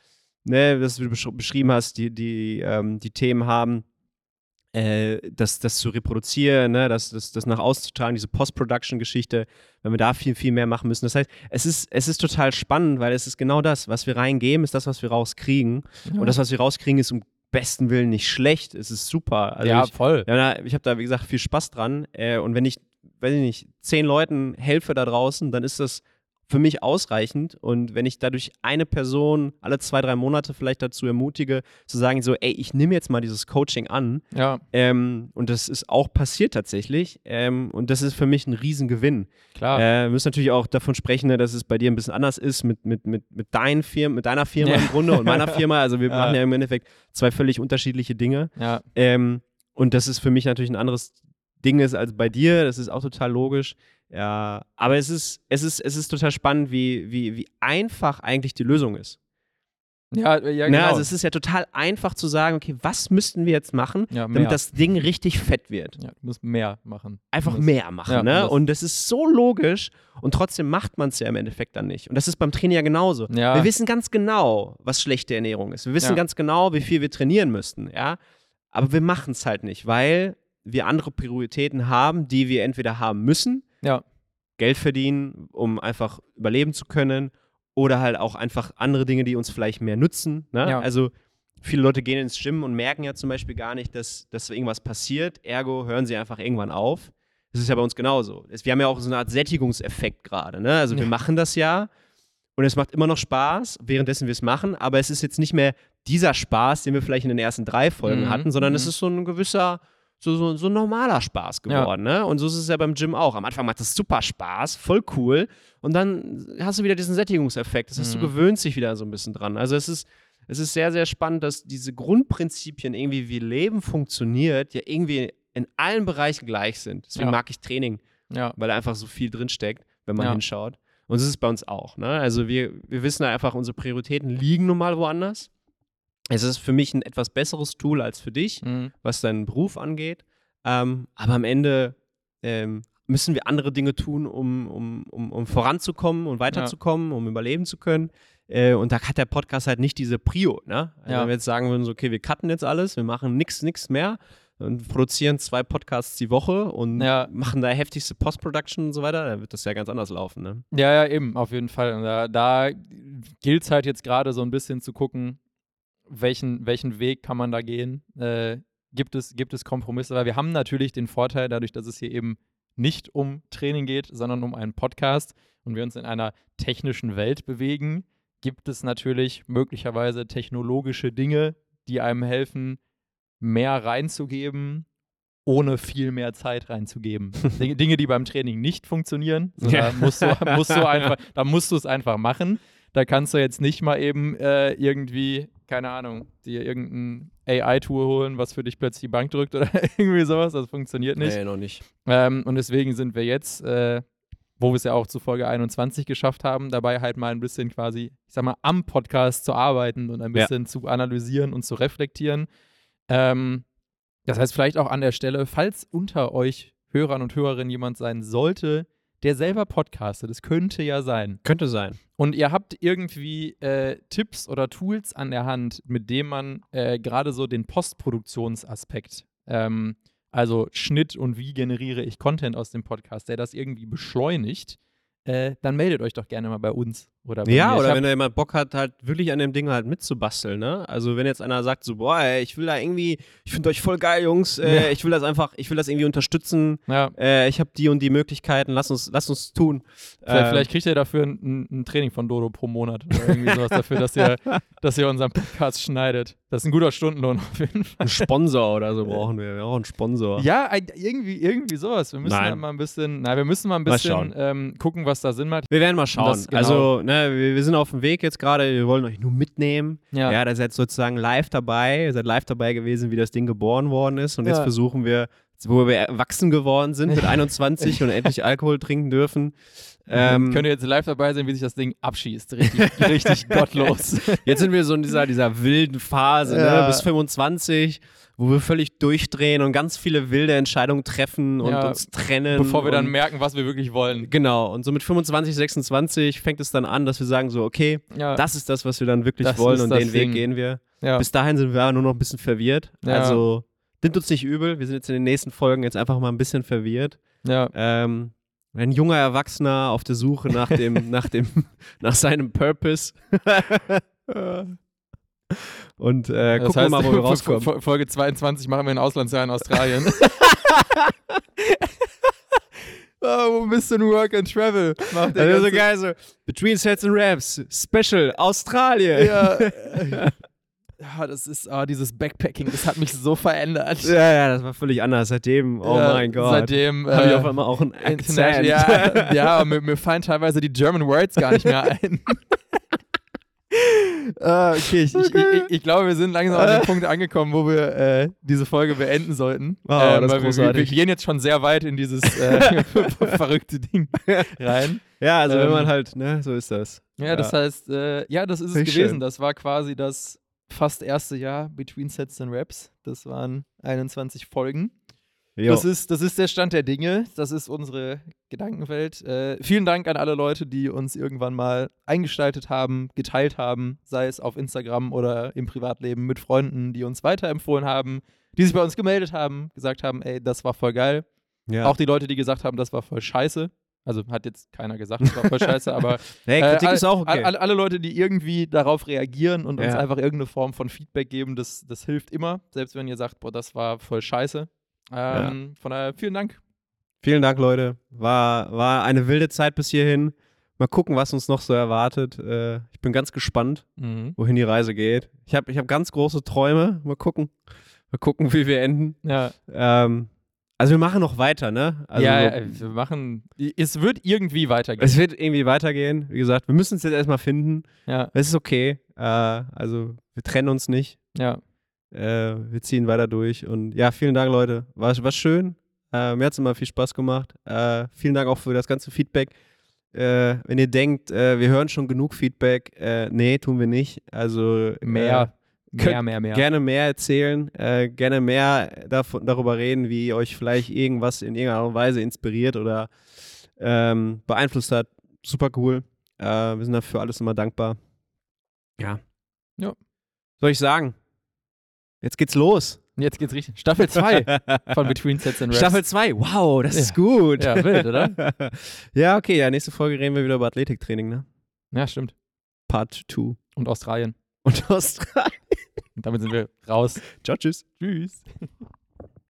ne, was du besch beschrieben hast, die, die, ähm, die Themen haben, äh, das, das zu reproduzieren, ne, das, das, das nach außen zu tragen, diese Post-Production-Geschichte, wenn wir da viel, viel mehr machen müssen. Das heißt, es ist, es ist total spannend, weil es ist genau das, was wir reingeben, ist das, was wir rauskriegen. Ja. Und das, was wir rauskriegen, ist um besten Willen nicht schlecht. Es ist super. Also ja, ich, voll. ja, ich habe da, wie gesagt, viel Spaß dran. Äh, und wenn ich, weiß ich nicht, zehn Leuten helfe da draußen, dann ist das für mich ausreichend. Und wenn ich dadurch eine Person alle zwei, drei Monate vielleicht dazu ermutige, zu sagen, so, ey, ich nehme jetzt mal dieses Coaching an, Ja, ähm, und das ist auch passiert tatsächlich, ähm, und das ist für mich ein Riesengewinn. klar. Äh, wir müssen natürlich auch davon sprechen, ne, dass es bei dir ein bisschen anders ist mit, mit, mit, mit, deinen Firmen, mit deiner Firma Ja. im Grunde und meiner Firma. Also wir Ja. machen ja im Endeffekt zwei völlig unterschiedliche Dinge. ja, Ähm, und das ist für mich natürlich ein anderes Ding ist als bei dir. Das ist auch total logisch. Ja, aber es ist, es ist, es ist total spannend, wie, wie, wie einfach eigentlich die Lösung ist. ja, ja, Ne, genau. also es ist ja total einfach zu sagen, okay, was müssten wir jetzt machen, ja, damit das Ding richtig fett wird? ja, du musst mehr machen. Einfach musst- mehr machen, ja, ne? Und das ist so logisch und trotzdem macht man es ja im Endeffekt dann nicht. Und das ist beim Training ja genauso. Ja. Wir wissen ganz genau, was schlechte Ernährung ist. Wir wissen Ja. ganz genau, wie viel wir trainieren müssten, ja. Aber wir machen es halt nicht, weil wir andere Prioritäten haben, die wir entweder haben müssen, Ja. Geld verdienen, um einfach überleben zu können, oder halt auch einfach andere Dinge, die uns vielleicht mehr nutzen. Ne? Ja. Also viele Leute gehen ins Gym und merken ja zum Beispiel gar nicht, dass, dass irgendwas passiert. Ergo hören sie einfach irgendwann auf. Das ist ja bei uns genauso. Es- Wir haben ja auch so eine Art Sättigungseffekt gerade. Ne? Also wir Ja. machen das ja und es macht immer noch Spaß, währenddessen wir es machen, aber es ist jetzt nicht mehr dieser Spaß, den wir vielleicht in den ersten drei Folgen Mhm, hatten, sondern es mhm. ist so ein gewisser, so, so, so ein normaler Spaß Ja. geworden. Ne? Und so ist es ja beim Gym auch. Am Anfang macht es super Spaß, voll cool. Und dann hast du wieder diesen Sättigungseffekt. Das heißt, du Mhm. gewöhnst dich wieder so ein bisschen dran. Also es ist, es ist sehr, sehr spannend, dass diese Grundprinzipien irgendwie, wie Leben funktioniert, ja irgendwie in allen Bereichen gleich sind. Deswegen Ja. mag ich Training, Ja, weil da einfach so viel drinsteckt, wenn man Ja. hinschaut. Und so ist es bei uns auch. Ne? Also wir, wir wissen einfach, unsere Prioritäten liegen nun mal woanders. Es ist für mich ein etwas besseres Tool als für dich mhm. was deinen Beruf angeht. Ähm, aber am Ende ähm, müssen wir andere Dinge tun, um, um, um, um voranzukommen und weiterzukommen, um überleben zu können. Äh, und da hat der Podcast halt nicht diese Prio. Ne? Also Ja. Wenn wir jetzt sagen würden, so, okay, wir cutten jetzt alles, wir machen nichts, nichts mehr, und produzieren zwei Podcasts die Woche und Ja. machen da heftigste Post-Production und so weiter, dann wird das ja ganz anders laufen, ne? Ja, ja, eben, auf jeden Fall. Und da, da gilt es halt jetzt gerade so ein bisschen zu gucken, welchen, welchen Weg kann man da gehen. Äh, gibt, es, gibt es Kompromisse? Weil wir haben natürlich den Vorteil, dadurch, dass es hier eben nicht um Training geht, sondern um einen Podcast und wir uns in einer technischen Welt bewegen, gibt es natürlich möglicherweise technologische Dinge, die einem helfen, mehr reinzugeben, ohne viel mehr Zeit reinzugeben. Dinge, die beim Training nicht funktionieren. So, Ja. Da musst du, musst du einfach, da musst du es einfach machen. Da kannst du jetzt nicht mal eben äh, irgendwie, keine Ahnung, dir irgendein AI-Tool holen, was für dich plötzlich die Bank drückt oder irgendwie sowas. Das funktioniert nicht. Nee, noch nicht. Ähm, und deswegen sind wir jetzt, äh, wo wir es ja auch zu Folge 21 geschafft haben, dabei halt mal ein bisschen quasi, ich sag mal, am Podcast zu arbeiten und ein Ja. bisschen zu analysieren und zu reflektieren. Ähm, das heißt, vielleicht auch an der Stelle, falls unter euch Hörern und Hörerinnen jemand sein sollte, der selber podcastet, das könnte ja sein. Könnte sein. Und ihr habt irgendwie äh, Tipps oder Tools an der Hand, mit dem man äh, gerade so den Postproduktionsaspekt, ähm, also Schnitt und wie generiere ich Content aus dem Podcast, der das irgendwie beschleunigt, äh, dann meldet euch doch gerne mal bei uns. Oder Ja, mir. Oder wenn da jemand Bock hat, halt wirklich an dem Ding halt mitzubasteln, ne? Also wenn jetzt einer sagt so, boah, ey, ich will da irgendwie, ich finde euch voll geil, Jungs, äh, Ja. ich will das einfach, ich will das irgendwie unterstützen, ja, äh, ich habe die und die Möglichkeiten, lass uns, lass uns tun. vielleicht, Ähm, vielleicht kriegt ihr dafür ein, ein, ein Training von Dodo pro Monat oder irgendwie sowas dafür, dass ihr, dass ihr unseren Podcast schneidet. Das ist ein guter Stundenlohn auf jeden Fall. einen Sponsor oder so brauchen wir, wir brauchen einen Sponsor. Ja, ein- irgendwie, irgendwie sowas. Wir müssen Nein. halt mal ein bisschen, na, wir müssen mal ein Mal bisschen schauen. ähm, gucken, was da Sinn macht. Wir werden mal schauen. Das- genau. Also, ne, wir, wir sind auf dem Weg jetzt gerade, wir wollen euch nur mitnehmen. Ja. Ja, da seid sozusagen live dabei, ihr seid live dabei gewesen, wie das Ding geboren worden ist. Und jetzt Ja. versuchen wir, wo wir erwachsen geworden sind mit 21 und endlich Alkohol trinken dürfen. Ähm, Könnt ihr jetzt live dabei sein, wie sich das Ding abschießt. Richtig, richtig gottlos. jetzt sind wir so in dieser, dieser wilden Phase, Ja. ne, bis 25, wo wir völlig durchdrehen und ganz viele wilde Entscheidungen treffen und Ja. uns trennen. Bevor wir dann merken, was wir wirklich wollen. Genau, und so mit 25, 26 fängt es dann an, dass wir sagen so, okay, Ja, das ist das, was wir dann wirklich Das wollen und den Weg Ding. gehen wir. ja. Bis dahin sind wir aber nur noch ein bisschen verwirrt. Also nimmt uns nicht übel. Wir sind jetzt in den nächsten Folgen jetzt einfach mal ein bisschen verwirrt. ja. Ähm, ein junger Erwachsener auf der Suche nach dem, nach dem, nach seinem Purpose. Und äh, Das gucken wir mal, wo wir rauskommen. Fo- Folge 22 machen wir ein Auslandsjahr in Australien. oh, Mr. New Work and Travel. Macht der ist so geil, so Between Sets and Raps, Special, Australien. Ja. ja, das ist, ah, dieses Backpacking, das hat mich so verändert. ja, ja, das war völlig anders. Seitdem, oh Ja, mein Gott. Seitdem. habe ich äh, auf einmal auch einen Akzent. Ja, ja mir, mir fallen teilweise die German Words gar nicht mehr ein. Ah, okay, ich, ich, ich, ich glaube, wir sind langsam an dem Punkt angekommen, wo wir äh, diese Folge beenden sollten. Wow, Ähm, das ist weil wir, wir, großartig. wir gehen jetzt schon sehr weit in dieses äh, verrückte Ding rein. Ja, also wenn Ähm, man halt, ne, so ist das. Ja, das heißt, äh, ja, das ist es Finde ich gewesen. schön. Das war quasi das fast erste Jahr Between Sets and Raps. Das waren 21 Folgen. Jo. Das ist, das ist der Stand der Dinge. Das ist unsere Gedankenwelt. Äh, vielen Dank an alle Leute, die uns irgendwann mal eingestaltet haben, geteilt haben, sei es auf Instagram oder im Privatleben mit Freunden, die uns weiterempfohlen haben, die sich bei uns gemeldet haben, gesagt haben, ey, das war voll geil. ja. Auch die Leute, die gesagt haben, das war voll scheiße. Also hat jetzt keiner gesagt, das war voll scheiße, aber hey, äh, Kritik all- ist auch okay. all- alle, alle Leute, die irgendwie darauf reagieren und uns Ja. einfach irgendeine Form von Feedback geben, das, das hilft immer. Selbst wenn ihr sagt, boah, das war voll scheiße. Ähm, Von daher, vielen Dank. Vielen Dank, Leute. War, war eine wilde Zeit bis hierhin. Mal gucken, was uns noch so erwartet. Äh, ich bin ganz gespannt, wohin die Reise geht. Ich habe ich hab ganz große Träume. Mal gucken. Mal gucken, wie wir enden. Ja, Ähm, also wir machen noch weiter, ne? Also ja, so- äh, wir machen. Es wird irgendwie weitergehen. es wird irgendwie weitergehen. Wie gesagt, wir müssen es jetzt erstmal finden. ja, Es ist okay. Äh, also wir trennen uns nicht. ja. Äh, wir ziehen weiter durch. Und ja, vielen Dank, Leute. War, war schön. Äh, mir hat es immer viel Spaß gemacht. Äh, vielen Dank auch für das ganze Feedback. Äh, wenn ihr denkt, äh, wir hören schon genug Feedback, äh, nee, tun wir nicht. Also Mehr, Äh, mehr, könnt mehr, mehr. gerne mehr erzählen, äh, gerne mehr davon, darüber reden, wie euch vielleicht irgendwas in irgendeiner Weise inspiriert oder ähm, beeinflusst hat. Super cool. Äh, wir sind dafür alles immer dankbar. Ja. Ja. Soll ich sagen? Jetzt geht's los. Jetzt geht's richtig. Staffel 2 von Between Sets and Reps. Staffel 2, wow, das ist gut. Ja, wild, oder? ja, okay, ja, nächste Folge reden wir wieder über Athletiktraining, ne? Ja, stimmt. Part 2. Und Australien. Und Australien. Und damit sind wir raus. Ciao, tschüss. Tschüss.